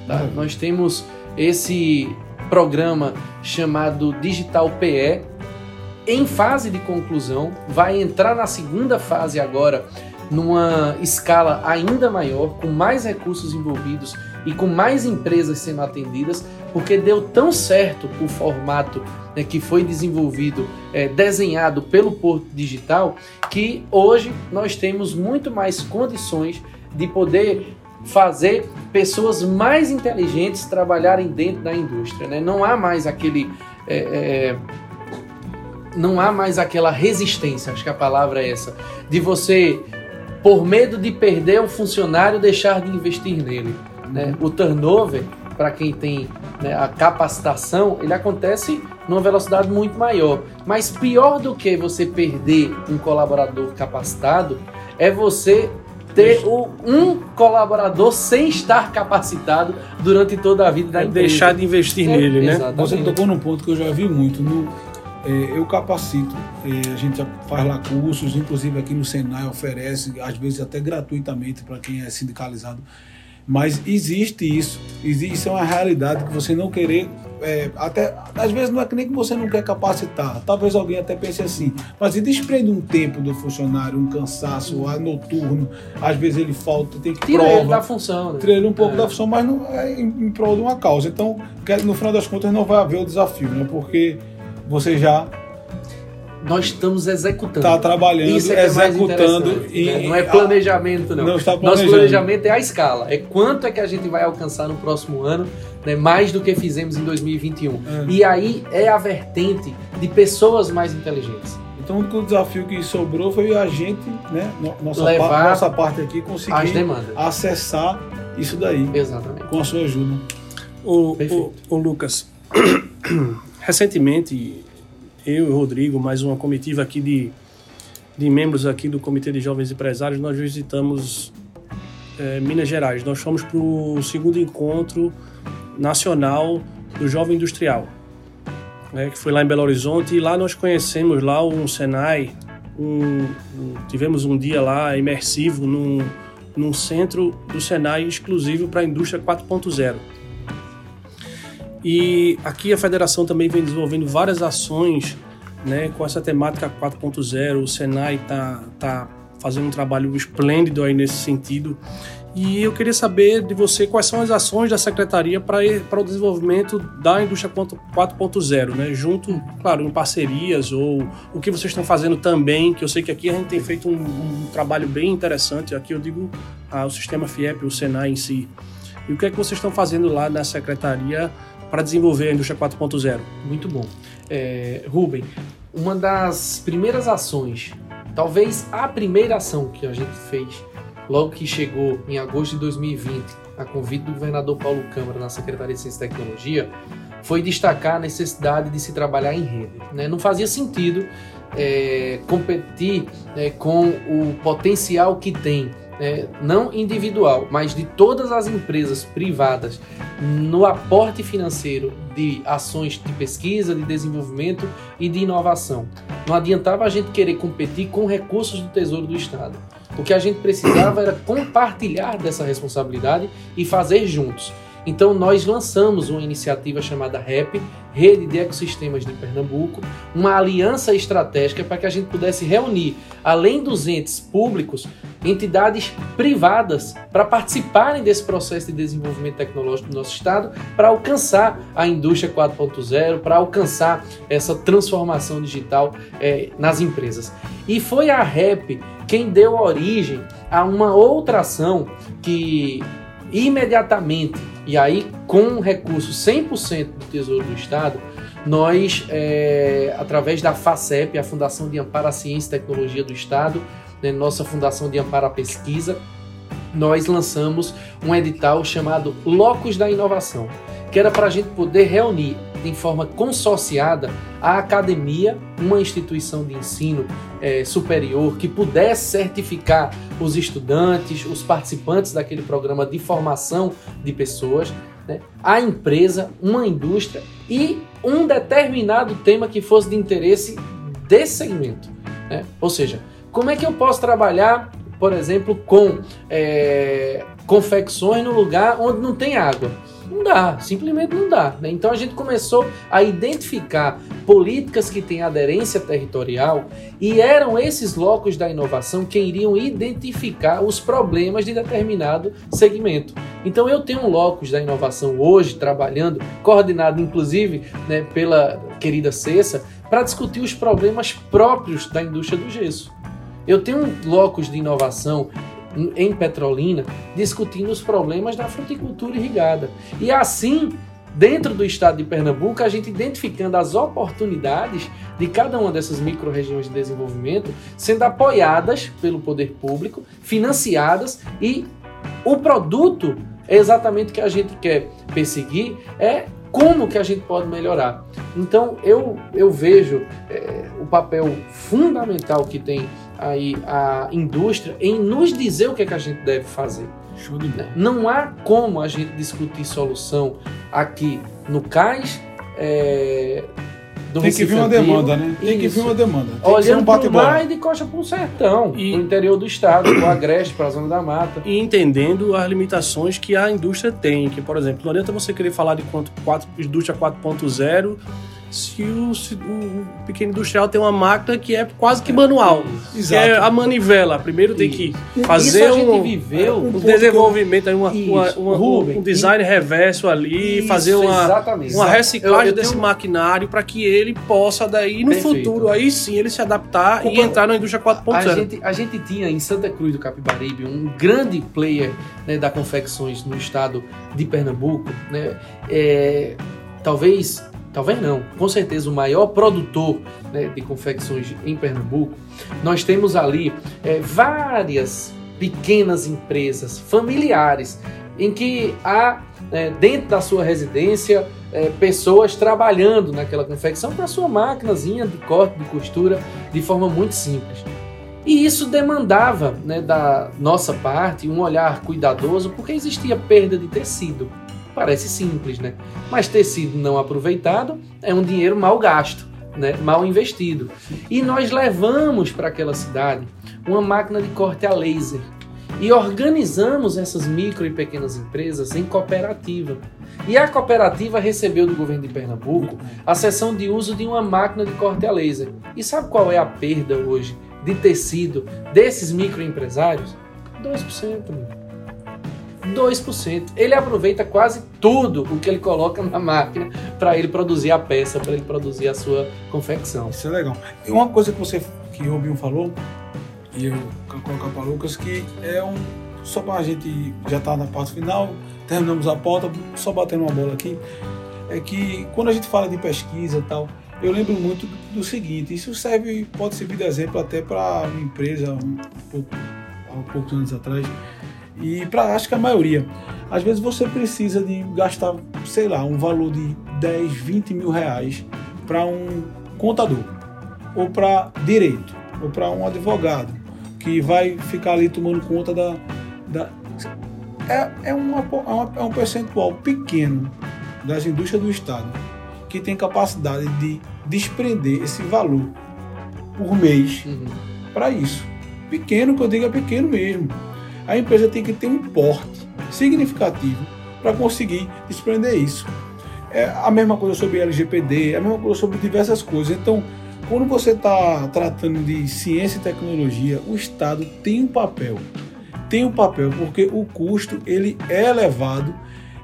Tá? Nós temos esse programa chamado Digital PE em fase de conclusão, vai entrar na segunda fase agora numa escala ainda maior, com mais recursos envolvidos e com mais empresas sendo atendidas, porque deu tão certo o formato né, que foi desenvolvido, é, desenhado pelo Porto Digital, que hoje nós temos muito mais condições de poder fazer pessoas mais inteligentes trabalharem dentro da indústria. Né? Não há mais aquele. É, é, não há mais aquela resistência, acho que a palavra é essa, de você, por medo de perder um funcionário, deixar de investir nele. Né? O turnover, para quem tem né, a capacitação, ele acontece numa velocidade muito maior. Mas pior do que você perder um colaborador capacitado é você ter o, um colaborador sem estar capacitado durante toda a vida da é empresa. Deixar de investir é, nele, né? Exatamente. Você tocou num ponto que eu já vi muito. No, é, eu capacito, é, a gente já faz lá cursos, inclusive aqui no Senai oferece, às vezes até gratuitamente para quem é sindicalizado. Mas existe isso, existe, isso é uma realidade que você não querer é, até às vezes não é que nem que você não quer capacitar. Talvez alguém até pense assim, mas se desprende um tempo do funcionário, um cansaço, um noturno, às vezes ele falta, tem que tira prova, ele da função, né? tira ele um pouco é. da função, mas não é em, em prol de uma causa. Então, no final das contas, não vai haver o desafio, né? Porque você já nós estamos executando. Está trabalhando, Isso é, é executando. E, né? Não é planejamento, não. não está Nosso planejamento é a escala. É quanto é que a gente vai alcançar no próximo ano, né? mais do que fizemos em 2021. É. E aí é a vertente de pessoas mais inteligentes. Então o único desafio que sobrou foi a gente, né, nossa, Levar parte, nossa parte aqui, conseguir acessar isso daí. Exatamente. Com a sua ajuda. O, o, o Lucas, recentemente eu e o Rodrigo, mais uma comitiva aqui de, de membros aqui do Comitê de Jovens Empresários, nós visitamos é, Minas Gerais. Nós fomos para o segundo encontro nacional do Jovem Industrial, né, que foi lá em Belo Horizonte, e lá nós conhecemos lá um Senai, um, um, tivemos um dia lá imersivo num, num centro do Senai exclusivo para a indústria 4.0. E aqui a federação também vem desenvolvendo várias ações né, com essa temática 4.0. O Senai está tá fazendo um trabalho esplêndido aí nesse sentido. E eu queria saber de você quais são as ações da secretaria para o desenvolvimento da indústria 4.0, né? Junto, claro, em parcerias ou o que vocês estão fazendo também, que eu sei que aqui a gente tem feito um, um trabalho bem interessante. Aqui eu digo ah, o sistema FIEP, o Senai em si. E o que é que vocês estão fazendo lá na secretaria para desenvolver a indústria 4.0. Muito bom. É, Ruben, uma das primeiras ações, talvez a primeira ação que a gente fez logo que chegou em agosto de 2020, a convite do governador Paulo Câmara na Secretaria de Ciência e Tecnologia, foi destacar a necessidade de se trabalhar em rede. Né? Não fazia sentido é, competir é, com o potencial que tem é, não individual, mas de todas as empresas privadas no aporte financeiro de ações de pesquisa, de desenvolvimento e de inovação. Não adiantava a gente querer competir com recursos do Tesouro do Estado. O que a gente precisava era compartilhar dessa responsabilidade e fazer juntos. Então nós lançamos uma iniciativa chamada REP, Rede de Ecossistemas de Pernambuco, uma aliança estratégica para que a gente pudesse reunir, além dos entes públicos, entidades privadas para participarem desse processo de desenvolvimento tecnológico do nosso estado, para alcançar a indústria 4.0, para alcançar essa transformação digital é, nas empresas. E foi a REP quem deu origem a uma outra ação que imediatamente e aí, com um recurso 100% do Tesouro do Estado, nós, é, através da FACEP, a Fundação de Amparo à Ciência e Tecnologia do Estado, né, nossa Fundação de Amparo à Pesquisa, nós lançamos um edital chamado Locos da Inovação, que era para a gente poder reunir em forma consorciada a academia, uma instituição de ensino é, superior que pudesse certificar os estudantes, os participantes daquele programa de formação de pessoas, né, a empresa, uma indústria e um determinado tema que fosse de interesse desse segmento. Né? Ou seja, como é que eu posso trabalhar, por exemplo, com é, confecções no lugar onde não tem água. Não dá, simplesmente não dá. Né? Então a gente começou a identificar políticas que têm aderência territorial e eram esses locos da inovação que iriam identificar os problemas de determinado segmento. Então eu tenho locus da inovação hoje trabalhando, coordenado inclusive né, pela querida Cessa, para discutir os problemas próprios da indústria do gesso. Eu tenho um locus de inovação em Petrolina discutindo os problemas da fruticultura irrigada. E assim, dentro do estado de Pernambuco, a gente identificando as oportunidades de cada uma dessas micro-regiões de desenvolvimento sendo apoiadas pelo poder público, financiadas e o produto é exatamente que a gente quer perseguir é como que a gente pode melhorar. Então eu, eu vejo é, o papel fundamental que tem aí a indústria em nos dizer o que, é que a gente deve fazer. Show de bola. Não há como a gente discutir solução aqui no CAIS. É, do Tem que vir uma demanda, né? Tem que Isso. vir uma demanda. Tem que ser um Olhando para o mar e de costa para o sertão, E- no interior do estado, para o Agreste, para a Zona da Mata. e entendendo as limitações que a indústria tem. Que, por exemplo, não adianta você querer falar de quanto quatro, indústria 4.0 se o, se o pequeno industrial tem uma máquina que é quase que manual. Que Exato. é a manivela. Primeiro tem que fazer Isso a gente um, viveu. um ponto desenvolvimento, aí uma, Isso, uma- uma- um design reverso ali, Isso, fazer uma, exatamente. uma reciclagem Eu- eu desse tenho- maquinário para que ele possa daí no Perfeito. futuro aí sim ele se adaptar e entrar na indústria A 4.0. gente, a gente tinha em Santa Cruz do Capibaribe um grande player né, da confecções no estado de Pernambuco, né? É, talvez, talvez não, com certeza o maior produtor né, de confecções em Pernambuco. Nós temos ali é, várias pequenas empresas familiares em que há é, dentro da sua residência é, pessoas trabalhando naquela confecção com a sua maquinazinha de corte, de costura, de forma muito simples. E isso demandava né, da nossa parte um olhar cuidadoso, porque existia perda de tecido. Parece simples, né? Mas tecido não aproveitado é um dinheiro mal gasto, né? mal investido. E nós levamos para aquela cidade uma máquina de corte a laser e organizamos essas micro e pequenas empresas em cooperativa. E a cooperativa recebeu do governo de Pernambuco a sessão de uso de uma máquina de corte a laser. E sabe qual é a perda hoje de tecido desses microempresários? 2%. meu. 2%. Ele aproveita quase tudo o que ele coloca na máquina para ele produzir a peça, para ele produzir a sua confecção. Isso é legal. E uma coisa que você que o Robinho falou, e eu colocar para Lucas, que é um. Só para a gente já tá na parte final, terminamos a pauta, só batendo uma bola aqui, é que quando a gente fala de pesquisa e tal, eu lembro muito do seguinte, isso serve, pode servir de exemplo até para uma empresa um pouco, há poucos anos atrás, e para acho que a maioria. Às vezes você precisa de gastar, sei lá, um valor de 10, 20 mil reais para um contador, ou para direito, ou para um advogado, que vai ficar ali tomando conta da. da é, é, uma, é, uma- é um percentual pequeno das indústrias do Estado que tem capacidade de desprender esse valor por mês Uhum. para isso. Pequeno, que eu digo é pequeno mesmo. A empresa tem que ter um porte significativo para conseguir desprender isso. É a mesma coisa sobre LGPD, é a mesma coisa sobre diversas coisas. Então, quando você está tratando de ciência e tecnologia, o Estado tem um papel. Tem um papel porque o custo ele é elevado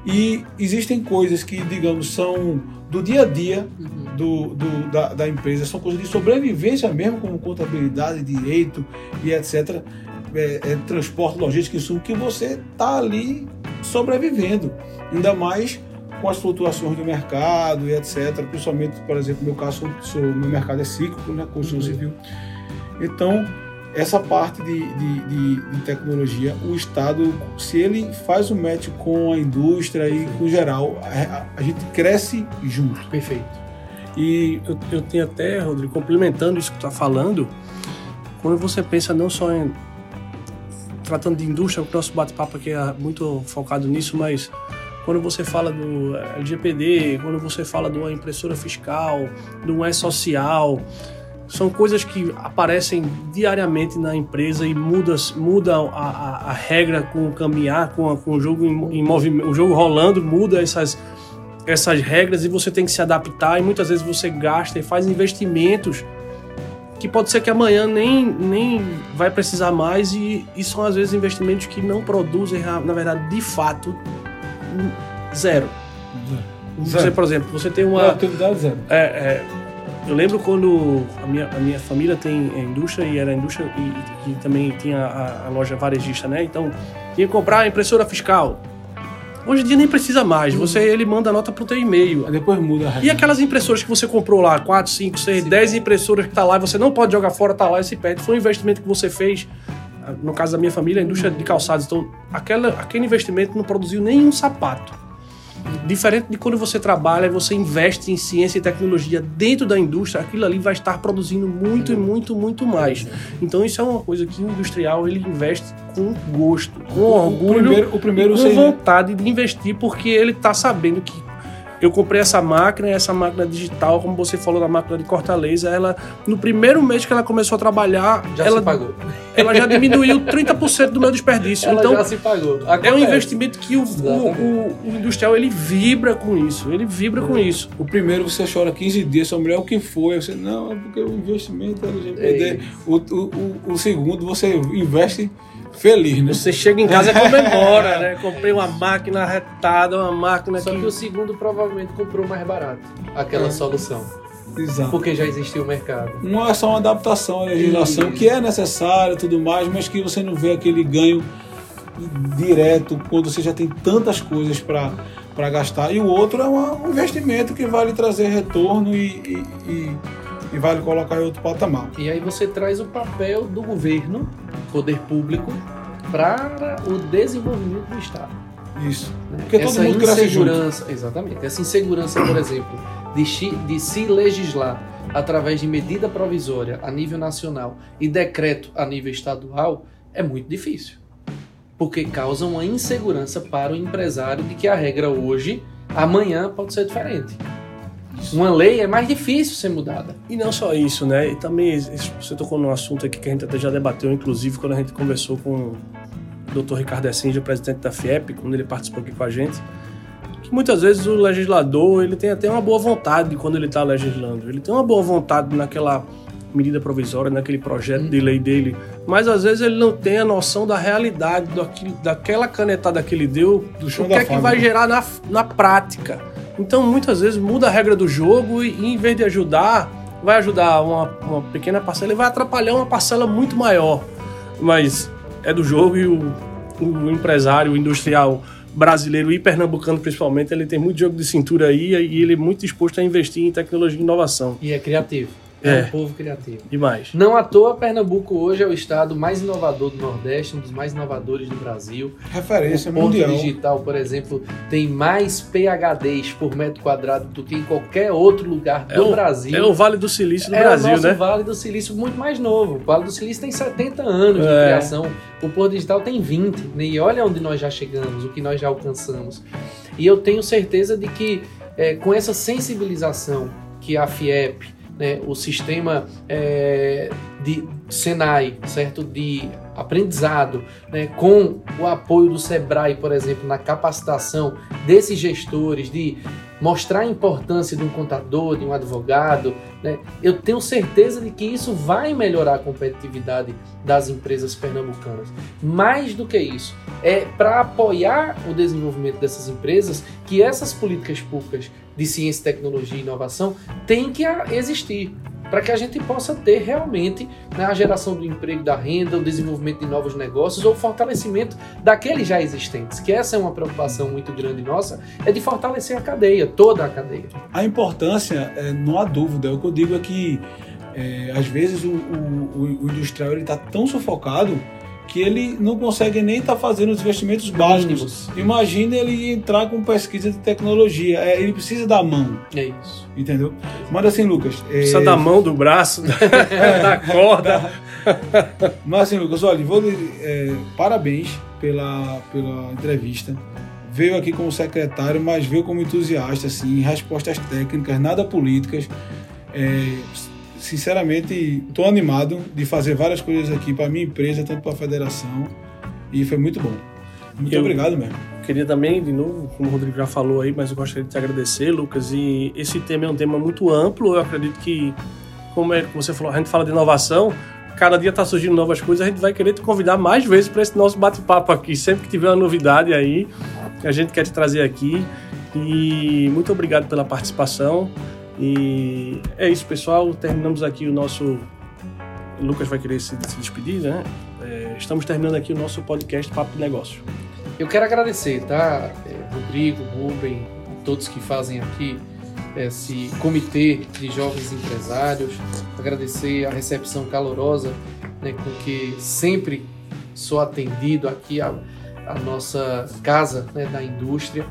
e existem coisas que, digamos, são do dia a dia Uhum. do, do- da, da empresa são coisas de sobrevivência mesmo, como contabilidade, direito e etc. É, é, transporte, logística, insumo, que você está ali sobrevivendo. Ainda mais com as flutuações do mercado e etc. Principalmente, por exemplo, no meu caso, sou, meu mercado é cíclico, né? Construção Uhum. civil. Então, essa parte de, de, de- de tecnologia, o Estado, se ele faz o match com a indústria e com geral, a, a gente cresce junto. Perfeito. E eu, eu tenho até, Rodrigo, complementando isso que tu está falando, quando você pensa não só em tratando de indústria, o nosso bate-papo aqui é muito focado nisso, mas quando você fala do LGPD, quando você fala de uma impressora fiscal, de um E-social, são coisas que aparecem diariamente na empresa e muda, muda a, a, a regra com o caminhar, com, a, com o jogo em, em movimento, o jogo rolando, muda essas, essas regras e você tem que se adaptar e muitas vezes você gasta e faz investimentos que pode ser que amanhã nem, nem vai precisar mais e, e são às vezes investimentos que não produzem, na verdade, de fato, zero. Você, Zero. por exemplo, você tem uma... Zero. É, é, eu lembro quando a minha, a minha família tem é, indústria e era indústria e, e também tinha a, a loja varejista, né? Então tinha que comprar a impressora fiscal. Hoje em dia nem precisa mais. Você ele manda a nota pro teu e-mail. Aí depois muda. E aquelas impressoras que você comprou lá, 4, 5, 6, Se 10 impressoras que tá lá e você não pode jogar fora, tá lá e se perde. Foi um investimento que você fez. No caso da minha família, a indústria de calçados. Então, aquela, aquele investimento não produziu nenhum sapato. Diferente de quando você trabalha você investe em ciência e tecnologia dentro da indústria, aquilo ali vai estar produzindo muito e muito, muito mais. Então isso é uma coisa que o industrial ele investe com gosto, com orgulho, O primeiro, o primeiro com vontade de investir, porque ele está sabendo que eu comprei essa máquina, essa máquina digital, como você falou da máquina de corta laser, ela no primeiro mês que ela começou a trabalhar, Já ela, se pagou. ela já diminuiu 30% do meu desperdício. Ela então já se pagou. é um Acontece. investimento que o, o, o- industrial ele vibra com isso, ele vibra com isso. O primeiro você chora 15 dias, sua mulher, o que foi? Você, não, é porque o investimento é. É O, o, o, o segundo, você investe feliz, né? Você chega em casa e comemora, né? Comprei uma máquina retada, uma máquina Só que... que o segundo provavelmente comprou mais barato aquela É. solução. Exato. Porque já existia o mercado. Não é só uma adaptação à legislação, Isso. que é necessária e tudo mais, mas que você não vê aquele ganho direto quando você já tem tantas coisas para gastar. E o outro é um investimento que vai lhe trazer retorno e, e, e- e vai lhe colocar em outro patamar. E aí você traz o papel do governo, poder público, para o desenvolvimento do Estado. Isso. né? Porque todo essa mundo cresce insegurança, exatamente, essa insegurança, por exemplo, de, de se legislar através de medida provisória a nível nacional e decreto a nível estadual é muito difícil. Porque causa uma insegurança para o empresário de que a regra hoje, amanhã pode ser diferente. Uma lei é mais difícil ser mudada. E não só isso, né? E também isso- você tocou num assunto aqui que a gente até já debateu, inclusive quando a gente conversou com o Dr. Ricardo Essinge, o presidente da FIEP, quando ele participou aqui com a gente, que muitas vezes o legislador ele tem até uma boa vontade quando ele está legislando. Ele tem uma boa vontade naquela medida provisória, naquele projeto de lei dele, mas às vezes ele não tem a noção da realidade daquilo, daquela canetada que ele deu, Do o que é que vai gerar na, na prática. Então, muitas vezes muda a regra do jogo e, em vez de ajudar, vai ajudar uma, uma pequena parcela e vai atrapalhar uma parcela muito maior. Mas é do jogo e o, o empresário, o industrial brasileiro e pernambucano principalmente, ele tem muito jogo de cintura aí e ele é muito disposto a investir em tecnologia e inovação. E é criativo. É, É. um povo criativo. Demais. Não à toa, Pernambuco hoje é o estado mais inovador do Nordeste, um dos mais inovadores do Brasil. Referência o mundial. Digital, por exemplo, tem mais PHDs por metro quadrado do que em qualquer outro lugar do É o- Brasil. É o Vale do Silício do É Brasil, o nosso né? Vale do Silício muito mais novo. O Vale do Silício tem 70 anos de É. criação. O Porto Digital tem 20. né? E olha onde nós já chegamos, o que nós já alcançamos. E eu tenho certeza de que é, com essa sensibilização que a FIEP, né, o sistema é, de Senai, certo, de aprendizado, né, com o apoio do Sebrae, por exemplo, na capacitação desses gestores, de mostrar a importância de um contador, de um advogado, né, eu tenho certeza de que isso vai melhorar a competitividade das empresas pernambucanas. Mais do que isso, é para apoiar o desenvolvimento dessas empresas que essas políticas públicas de ciência, tecnologia e inovação têm que existir para que a gente possa ter realmente né, a geração do emprego, da renda, o desenvolvimento de novos negócios ou o fortalecimento daqueles já existentes. Que essa é uma preocupação muito grande nossa, é de fortalecer a cadeia, toda a cadeia. A importância, é, não há dúvida, o que eu digo é que é, às vezes o, o- o- industrial está tão sufocado que ele não consegue nem estar fazendo os investimentos básicos. Imagina ele entrar com pesquisa de tecnologia, é, ele precisa da mão, É isso. entendeu? Mas assim, Lucas. é, Precisa da mão, do braço, da corda. Mas assim, Lucas, olha, vou lhe- é, parabéns pela, pela entrevista. Veio aqui como secretário, mas veio como entusiasta, assim, respostas técnicas, nada políticas. É, sinceramente, estou animado de fazer várias coisas aqui para minha empresa, tanto para a federação, e foi muito bom. Muito eu obrigado mesmo. Queria também, de novo, como o Rodrigo já falou aí, mas eu gostaria de te agradecer, Lucas. E esse tema é um tema muito amplo. Eu acredito que, como, é, como você falou, a gente fala de inovação, cada dia está surgindo novas coisas, a gente vai querer te convidar mais vezes para esse nosso bate-papo aqui. Sempre que tiver uma novidade aí, a gente quer te trazer aqui. E muito obrigado pela participação. E é isso, pessoal. Terminamos aqui o nosso. Lucas vai querer se, se despedir, né? É, estamos terminando aqui o nosso podcast Papo de Negócio. Eu quero agradecer, tá? É, Rodrigo, Rubem, todos que fazem aqui esse comitê de jovens empresários. Agradecer a recepção calorosa né, com que sempre sou atendido aqui a, a nossa casa né, da indústria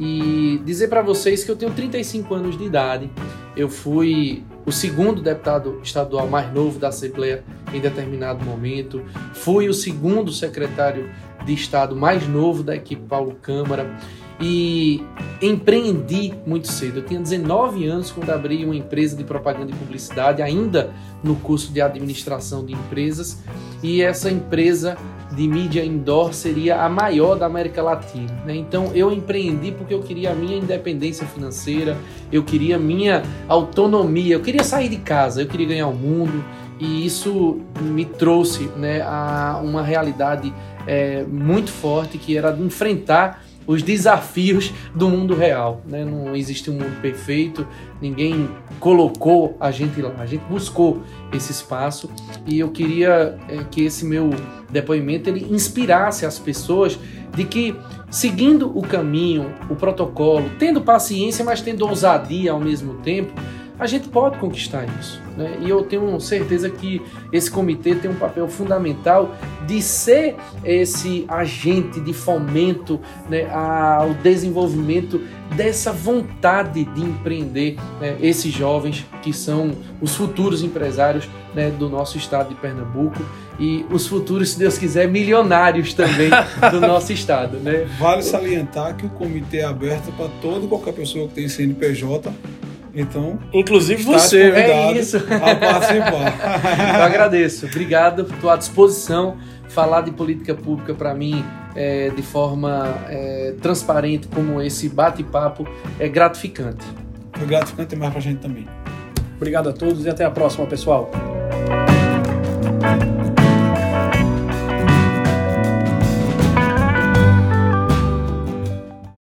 e dizer para vocês que eu tenho 35 anos de idade. Eu fui o segundo deputado estadual mais novo da Assembleia em determinado momento, fui o segundo secretário de Estado mais novo da equipe Paulo Câmara e empreendi muito cedo. Eu tinha 19 anos quando abri uma empresa de propaganda e publicidade, ainda no curso de administração de empresas, e essa empresa de mídia indoor seria a maior da América Latina. Né? Então eu empreendi porque eu queria a minha independência financeira, eu queria a minha autonomia, eu queria sair de casa, eu queria ganhar o mundo e isso me trouxe né, a uma realidade é, muito forte que era de enfrentar os desafios do mundo real. Né? Não existe um mundo perfeito, ninguém colocou a gente lá, a gente buscou esse espaço e eu queria é, que esse meu depoimento ele inspirasse as pessoas de que seguindo o caminho, o protocolo, tendo paciência, mas tendo ousadia ao mesmo tempo, a gente pode conquistar isso. Né? E eu tenho certeza que esse comitê tem um papel fundamental de ser esse agente de fomento né, ao desenvolvimento dessa vontade de empreender né, esses jovens que são os futuros empresários né, do nosso estado de Pernambuco e os futuros, se Deus quiser, milionários também do nosso estado. Né? Vale salientar que o comitê é aberto para toda qualquer pessoa que tem CNPJ então, inclusive você, é isso. A participar. Eu agradeço. Obrigado. Estou à disposição. Falar de política pública para mim é, de forma é, transparente, como esse bate-papo, é gratificante. Foi gratificante demais para a gente também. Obrigado a todos e até a próxima, pessoal.